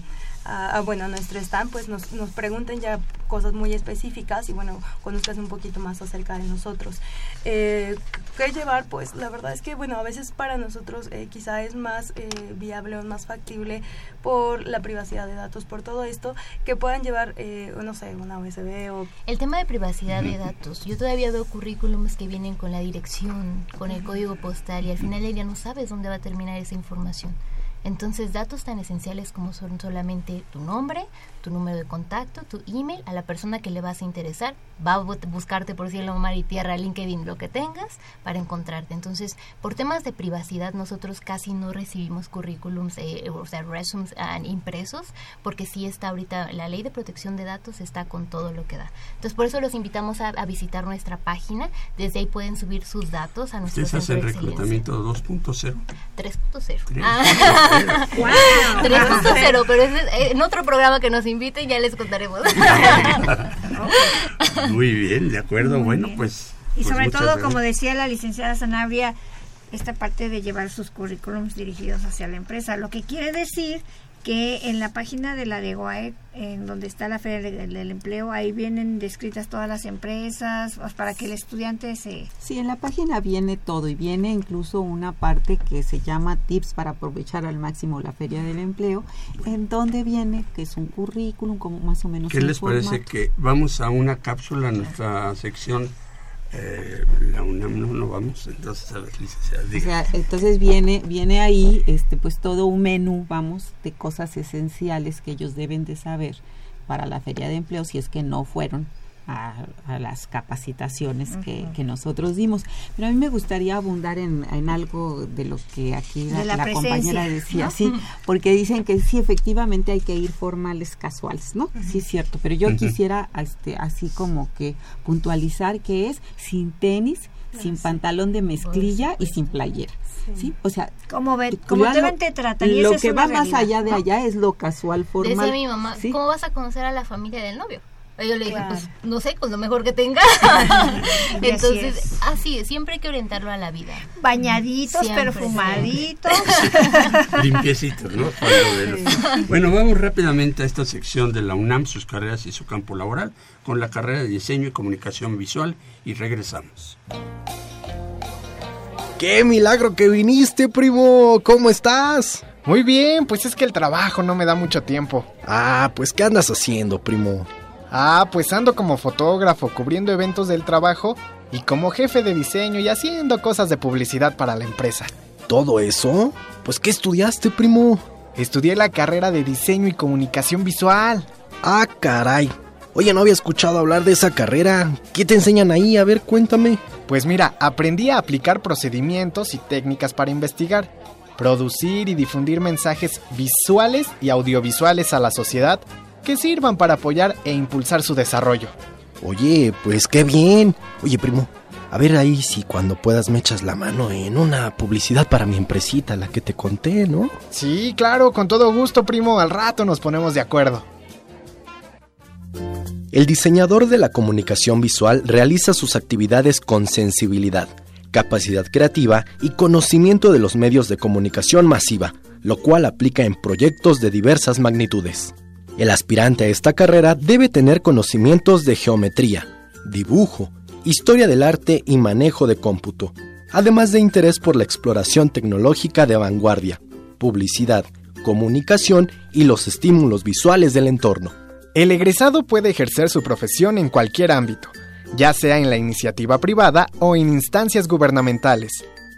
bueno, a nuestro stand, pues nos, nos pregunten ya cosas muy específicas y bueno, conozcas un poquito más acerca de nosotros. Eh, ¿Qué llevar? Pues la verdad es que, bueno, a veces para nosotros eh, quizá es más eh, viable o más factible por la privacidad de datos, por todo esto, que puedan llevar, eh, no sé, una USB o... El tema de privacidad de datos, yo todavía veo currículums que vienen con la dirección, con el código postal y al final ella no sabes dónde va a terminar esa información. Entonces, datos tan esenciales como son solamente tu nombre, tu número de contacto, tu email, a la persona que le vas a interesar, va a buscarte por cielo, mar y tierra, LinkedIn, lo que tengas, para encontrarte. Entonces, por temas de privacidad, nosotros casi no recibimos currículums, eh, o sea, resumes ah, impresos, porque sí está ahorita, la ley de protección de datos está con todo lo que da. Entonces, por eso los invitamos a, visitar nuestra página, desde ahí pueden subir sus datos a nuestro ¿Ustedes hacen reclutamiento 2.0? 3.0. 3.0, pero es en otro programa que nos inviten ya les contaremos. Muy bien, de acuerdo. bueno, pues... Y pues sobre todo, como decía la licenciada Sanabria, esta parte de llevar sus currículums dirigidos hacia la empresa, lo que quiere decir que en la página de la de GOAE, en donde está la Feria del, Empleo, ahí vienen descritas todas las empresas pues, para que el estudiante se... Sí, en la página viene todo y viene incluso una parte que se llama Tips para aprovechar al máximo la Feria del Empleo, en donde viene que es un currículum como más o menos... ¿Qué les parece que vamos a una cápsula, a nuestra sección eh, la UNAM no, no vamos, entonces a ver, licenciada, entonces viene, viene ahí este pues todo un menú, vamos, de cosas esenciales que ellos deben de saber para la feria de empleo si es que no fueron a, las capacitaciones que, nosotros dimos. Pero a mí me gustaría abundar en, algo de lo que aquí la, compañera decía, sí, porque dicen que sí, efectivamente hay que ir formales casuales, ¿no? Sí, es cierto, pero yo quisiera este, así como que puntualizar que es sin tenis, sin pantalón de mezclilla y sin playera. Sí. O sea, como, ver, como deben te tratan. lo que va más allá de allá es lo casual, formal. Decía mi mamá, ¿cómo vas a conocer a la familia del novio? Yo le dije, pues no sé, con lo mejor que tenga. Entonces, así es, siempre hay que orientarlo a la vida. Bañaditos, perfumaditos. Limpiecitos, ¿no? Bueno, vamos rápidamente a esta sección de la UNAM, sus carreras y su campo laboral, con la carrera de diseño y comunicación visual y regresamos. ¡Qué milagro que viniste, primo! ¿Cómo estás? Muy bien, pues es que el trabajo no me da mucho tiempo. Ah, pues ¿qué andas haciendo, primo? Ah, pues ando como fotógrafo cubriendo eventos del trabajo y como jefe de diseño y haciendo cosas de publicidad para la empresa. ¿Todo eso? Pues ¿qué estudiaste, primo? Estudié la carrera de diseño y comunicación visual. Ah, caray. Oye, no había escuchado hablar de esa carrera. ¿Qué te enseñan ahí? A ver, cuéntame. Pues mira, aprendí a aplicar procedimientos y técnicas para investigar, producir y difundir mensajes visuales y audiovisuales a la sociedad que sirvan para apoyar e impulsar su desarrollo. Oye, pues qué bien. Oye, primo, a ver ahí si cuando puedas me echas la mano en una publicidad para mi empresita, la que te conté, ¿no? Sí, claro, con todo gusto, primo. Al rato nos ponemos de acuerdo. El diseñador de la comunicación visual realiza sus actividades con sensibilidad, capacidad creativa y conocimiento de los medios de comunicación masiva, lo cual aplica en proyectos de diversas magnitudes. El aspirante a esta carrera debe tener conocimientos de geometría, dibujo, historia del arte y manejo de cómputo, además de interés por la exploración tecnológica de vanguardia, publicidad, comunicación y los estímulos visuales del entorno. El egresado puede ejercer su profesión en cualquier ámbito, ya sea en la iniciativa privada o en instancias gubernamentales,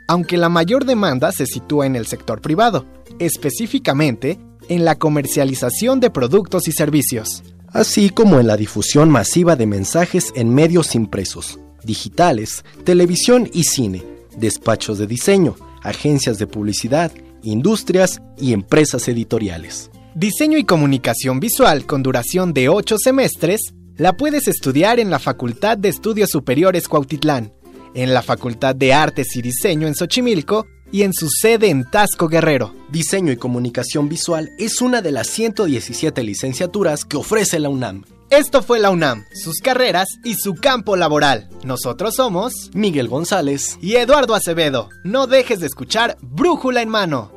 aunque la mayor demanda se sitúa en el sector privado, específicamente en la comercialización de productos y servicios, así como en la difusión masiva de mensajes en medios impresos, digitales, televisión y cine, despachos de diseño, agencias de publicidad, industrias y empresas editoriales. Diseño y comunicación visual con duración de 8 semestres la puedes estudiar en la Facultad de Estudios Superiores Cuautitlán, en la Facultad de Artes y Diseño en Xochimilco y en su sede en Tasco Guerrero. Diseño y comunicación visual es una de las 117 licenciaturas que ofrece la UNAM. Esto fue la UNAM, sus carreras y su campo laboral. Nosotros somos Miguel González y Eduardo Acevedo. No dejes de escuchar Brújula en mano.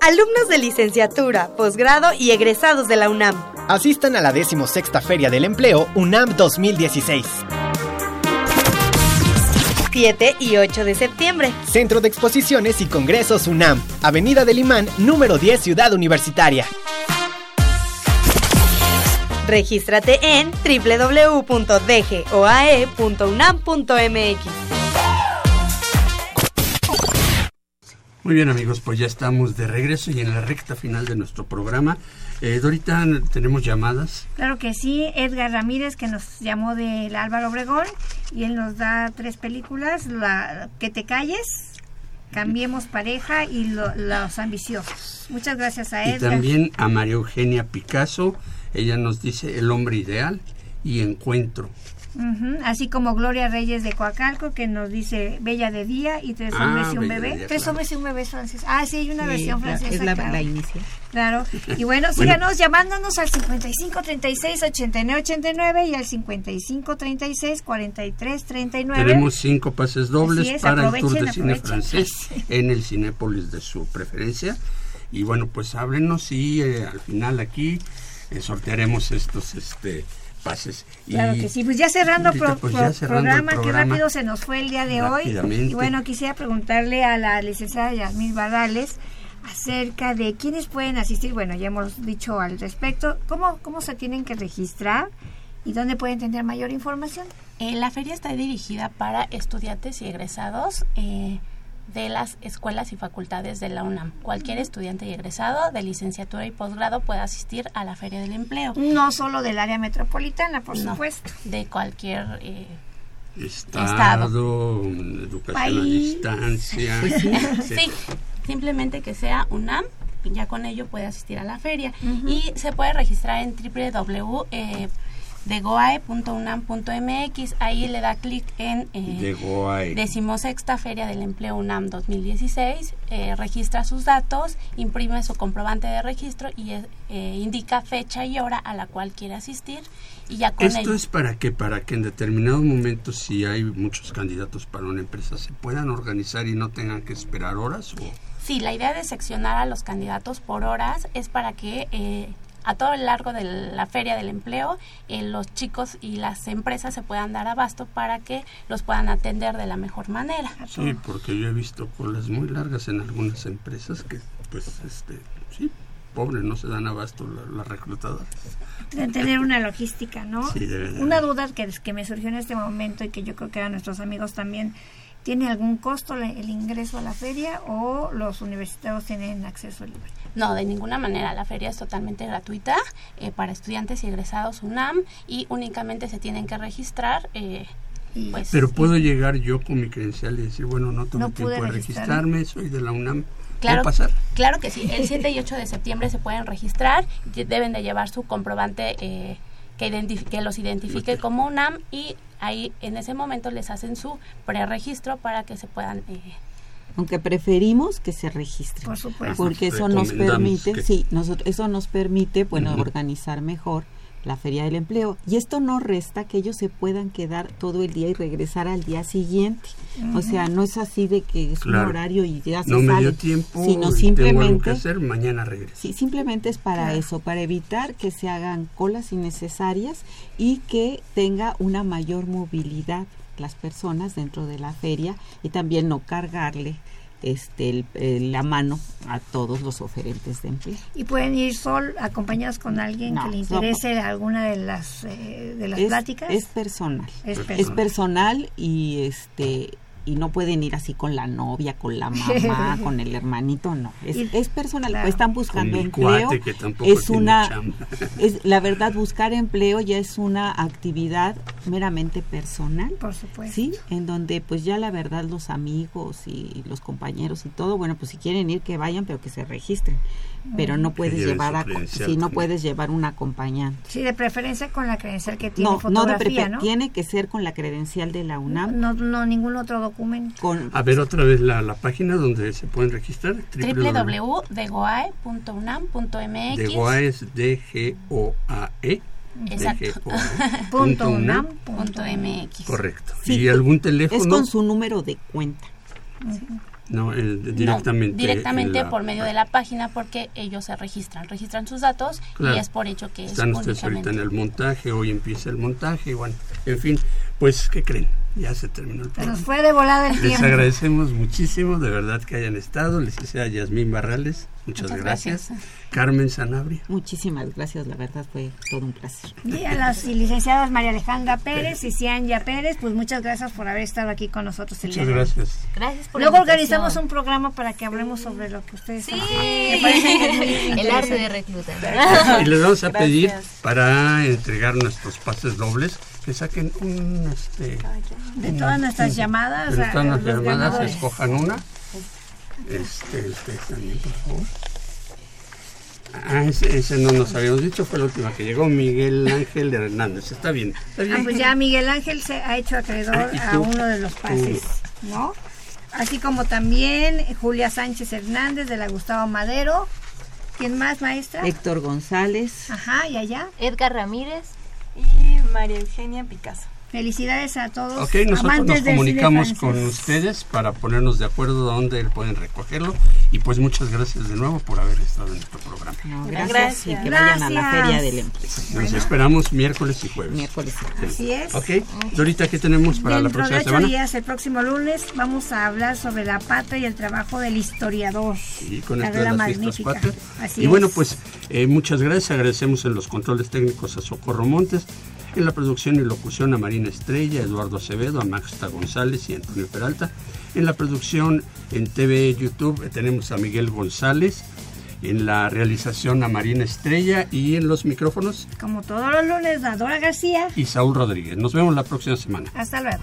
Alumnos de licenciatura, posgrado y egresados de la UNAM. Asistan a la 16 Feria del Empleo UNAM 2016. 7 y 8 de septiembre. Centro de Exposiciones y Congresos UNAM, Avenida del Imán, número 10, Ciudad Universitaria. Regístrate en www.dgoae.unam.mx. Muy bien amigos, pues ya estamos de regreso y en la recta final de nuestro programa. Eh, Dorita, ¿tenemos llamadas? Claro que sí, Edgar Ramírez que nos llamó del Álvaro Obregón y él nos da tres películas, la Que te calles, Cambiemos pareja y Los ambiciosos. Muchas gracias a Edgar. Y también a María Eugenia Picasso, ella nos dice El hombre ideal y Encuentro. Así como Gloria Reyes de Coacalco que nos dice Bella de Día y Tres ah, Hombres y un Bebé. tres Hombres y un Bebé francés. Ah, sí, hay una versión francesa. Es la, claro. Claro. Y bueno, síganos llamándonos al 55 36 89 89 y al 55 36 43 39. Tenemos cinco pases dobles para el tour de cine francés en el Cinépolis de su preferencia. Y bueno, pues háblenos y eh, al final aquí eh, sortearemos estos este pases. Claro que sí, pues ya cerrando, pues programa, qué rápido se nos fue el día de hoy. Y bueno, quisiera preguntarle a la licenciada Yasmín Badales acerca de quiénes pueden asistir. Bueno, ya hemos dicho al respecto. ¿Cómo, cómo se tienen que registrar y dónde pueden tener mayor información? Eh, la feria está dirigida para estudiantes y egresados. Eh, de las escuelas y facultades de la UNAM. Cualquier estudiante y egresado de licenciatura y posgrado puede asistir a la Feria del Empleo. No solo del área metropolitana, por supuesto. De cualquier eh, estado, educación a distancia. Sí. Simplemente que sea UNAM ya con ello puede asistir a la feria y se puede registrar en www de goae.unam.mx. Ahí le da clic en eh, decimosexta Feria del Empleo UNAM 2016, eh, registra sus datos, imprime su comprobante de registro y eh, indica fecha y hora a la cual quiere asistir. Y ya con ¿Esto es para que Para que en determinados momentos, si hay muchos candidatos para una empresa, se puedan organizar y no tengan que esperar horas? O? Sí, la idea de seccionar a los candidatos por horas es para que eh, a todo el largo de la feria del empleo eh, los chicos y las empresas se puedan dar abasto para que los puedan atender de la mejor manera. Sí, porque yo he visto colas muy largas en algunas empresas que, pues, este, sí, pobre, no se dan abasto las reclutadoras. De tener una logística, ¿no? Sí, Una duda que, que me surgió en este momento y que yo creo que a nuestros amigos también ¿Tiene algún costo el ingreso a la feria o los universitarios tienen acceso libre? No, de ninguna manera. La feria es totalmente gratuita eh, para estudiantes y egresados UNAM y únicamente se tienen que registrar. Eh, pues, Pero puedo llegar yo con mi credencial y decir, bueno, no tengo tiempo de registrarme, soy de la UNAM. Claro, pasar? claro que sí. El 7 y 8 de septiembre se pueden registrar. Deben de llevar su comprobante eh, que, que los identifique como UNAM y ahí en ese momento les hacen su preregistro para que se puedan... Eh, aunque preferimos que se registren. Por supuesto. Porque eso nos permite, sí, nosotros, eso nos permite, bueno, organizar mejor la feria del empleo. Y esto no resta que ellos se puedan quedar todo el día y regresar al día siguiente. O sea, no es así de que es un horario y ya se no me dio tiempo, sino simplemente que hacer, mañana regreso. Sí, simplemente es para eso, para evitar que se hagan colas innecesarias y que tenga una mayor movilidad las personas dentro de la feria y también no cargarle este, la mano a todos los oferentes de empleo. ¿Y pueden ir sol acompañados con alguien que le interese alguna de las, eh, de las pláticas? Es personal. Es personal. Es personal y este y no pueden ir así con la novia, con la mamá, con el hermanito, no. Es, es personal, están buscando empleo. es una es la verdad buscar empleo ya es una actividad meramente personal. Por supuesto. Sí, en donde pues ya la verdad los amigos y los compañeros y todo, bueno, pues si quieren ir que vayan, pero que se registren pero no puedes llevar a, si no puedes llevar un acompañante. Sí, de preferencia con la credencial que tiene no, fotografía, no, de tiene que ser con la credencial de la UNAM. No, no ningún otro documento. Con, a ver otra vez la, la página donde se pueden registrar. www.degoae.unam.mx. Degoae es D G O A E. Exacto. punto unam, punto mx. Correcto. ¿Y algún teléfono? Es con su número de cuenta. No, directamente. directamente por medio de la página porque ellos se registran, registran sus datos y es por hecho que Están ustedes ahorita en el montaje, hoy empieza el montaje, y bueno, en fin, pues, ¿qué creen? Ya se terminó el programa. Nos fue de volada el tiempo. Les agradecemos muchísimo, de verdad que hayan estado. Les decía Yasmín Barrales, muchas, gracias. Carmen Sanabria. Muchísimas gracias, la verdad fue todo un placer. Y a las licenciadas María Alejandra Pérez y Cianya Pérez, pues muchas gracias por haber estado aquí con nosotros el Muchas gracias. Gracias por Luego organizamos un programa para que hablemos sobre lo que ustedes sí. el arte de reclutar. Y les vamos a pedir para entregar nuestros pases dobles que saquen un este de todas nuestras llamadas de todas nuestras llamadas escojan una este, este también por favor Ah, ese, no nos habíamos dicho, fue la última que llegó, Miguel Ángel Hernández. Está bien, Ah, pues ya Miguel Ángel se ha hecho acreedor ah, a uno de los pases, ¿no? Así como también Julia Sánchez Hernández de la Gustavo Madero. ¿Quién más, maestra? Héctor González. Ajá, y allá. Edgar Ramírez. Y María Eugenia Picasso. Felicidades a todos. Ok, nosotros nos comunicamos con ustedes para ponernos de acuerdo dónde pueden recogerlo. Y pues muchas gracias de nuevo por haber estado en nuestro programa. gracias, y que vayan a la Feria del Empleo. Nos esperamos miércoles y jueves. Miércoles y jueves. Así es. Ok, Dorita, ¿qué tenemos para la próxima de ocho semana? días, el próximo lunes, vamos a hablar sobre la patria y el trabajo del historiador. Y con esto de las fiestas y bueno, pues eh, muchas gracias. Agradecemos en los controles técnicos a Socorro Montes En la producción y locución a Marina Estrella, Eduardo Acevedo, a Maxta González y Antonio Peralta. En la producción en TV YouTube eh, tenemos a Miguel González. En la realización a Marina Estrella y en los micrófonos. Como todos los lunes, a Dora García. Y Saúl Rodríguez. Nos vemos la próxima semana. Hasta luego.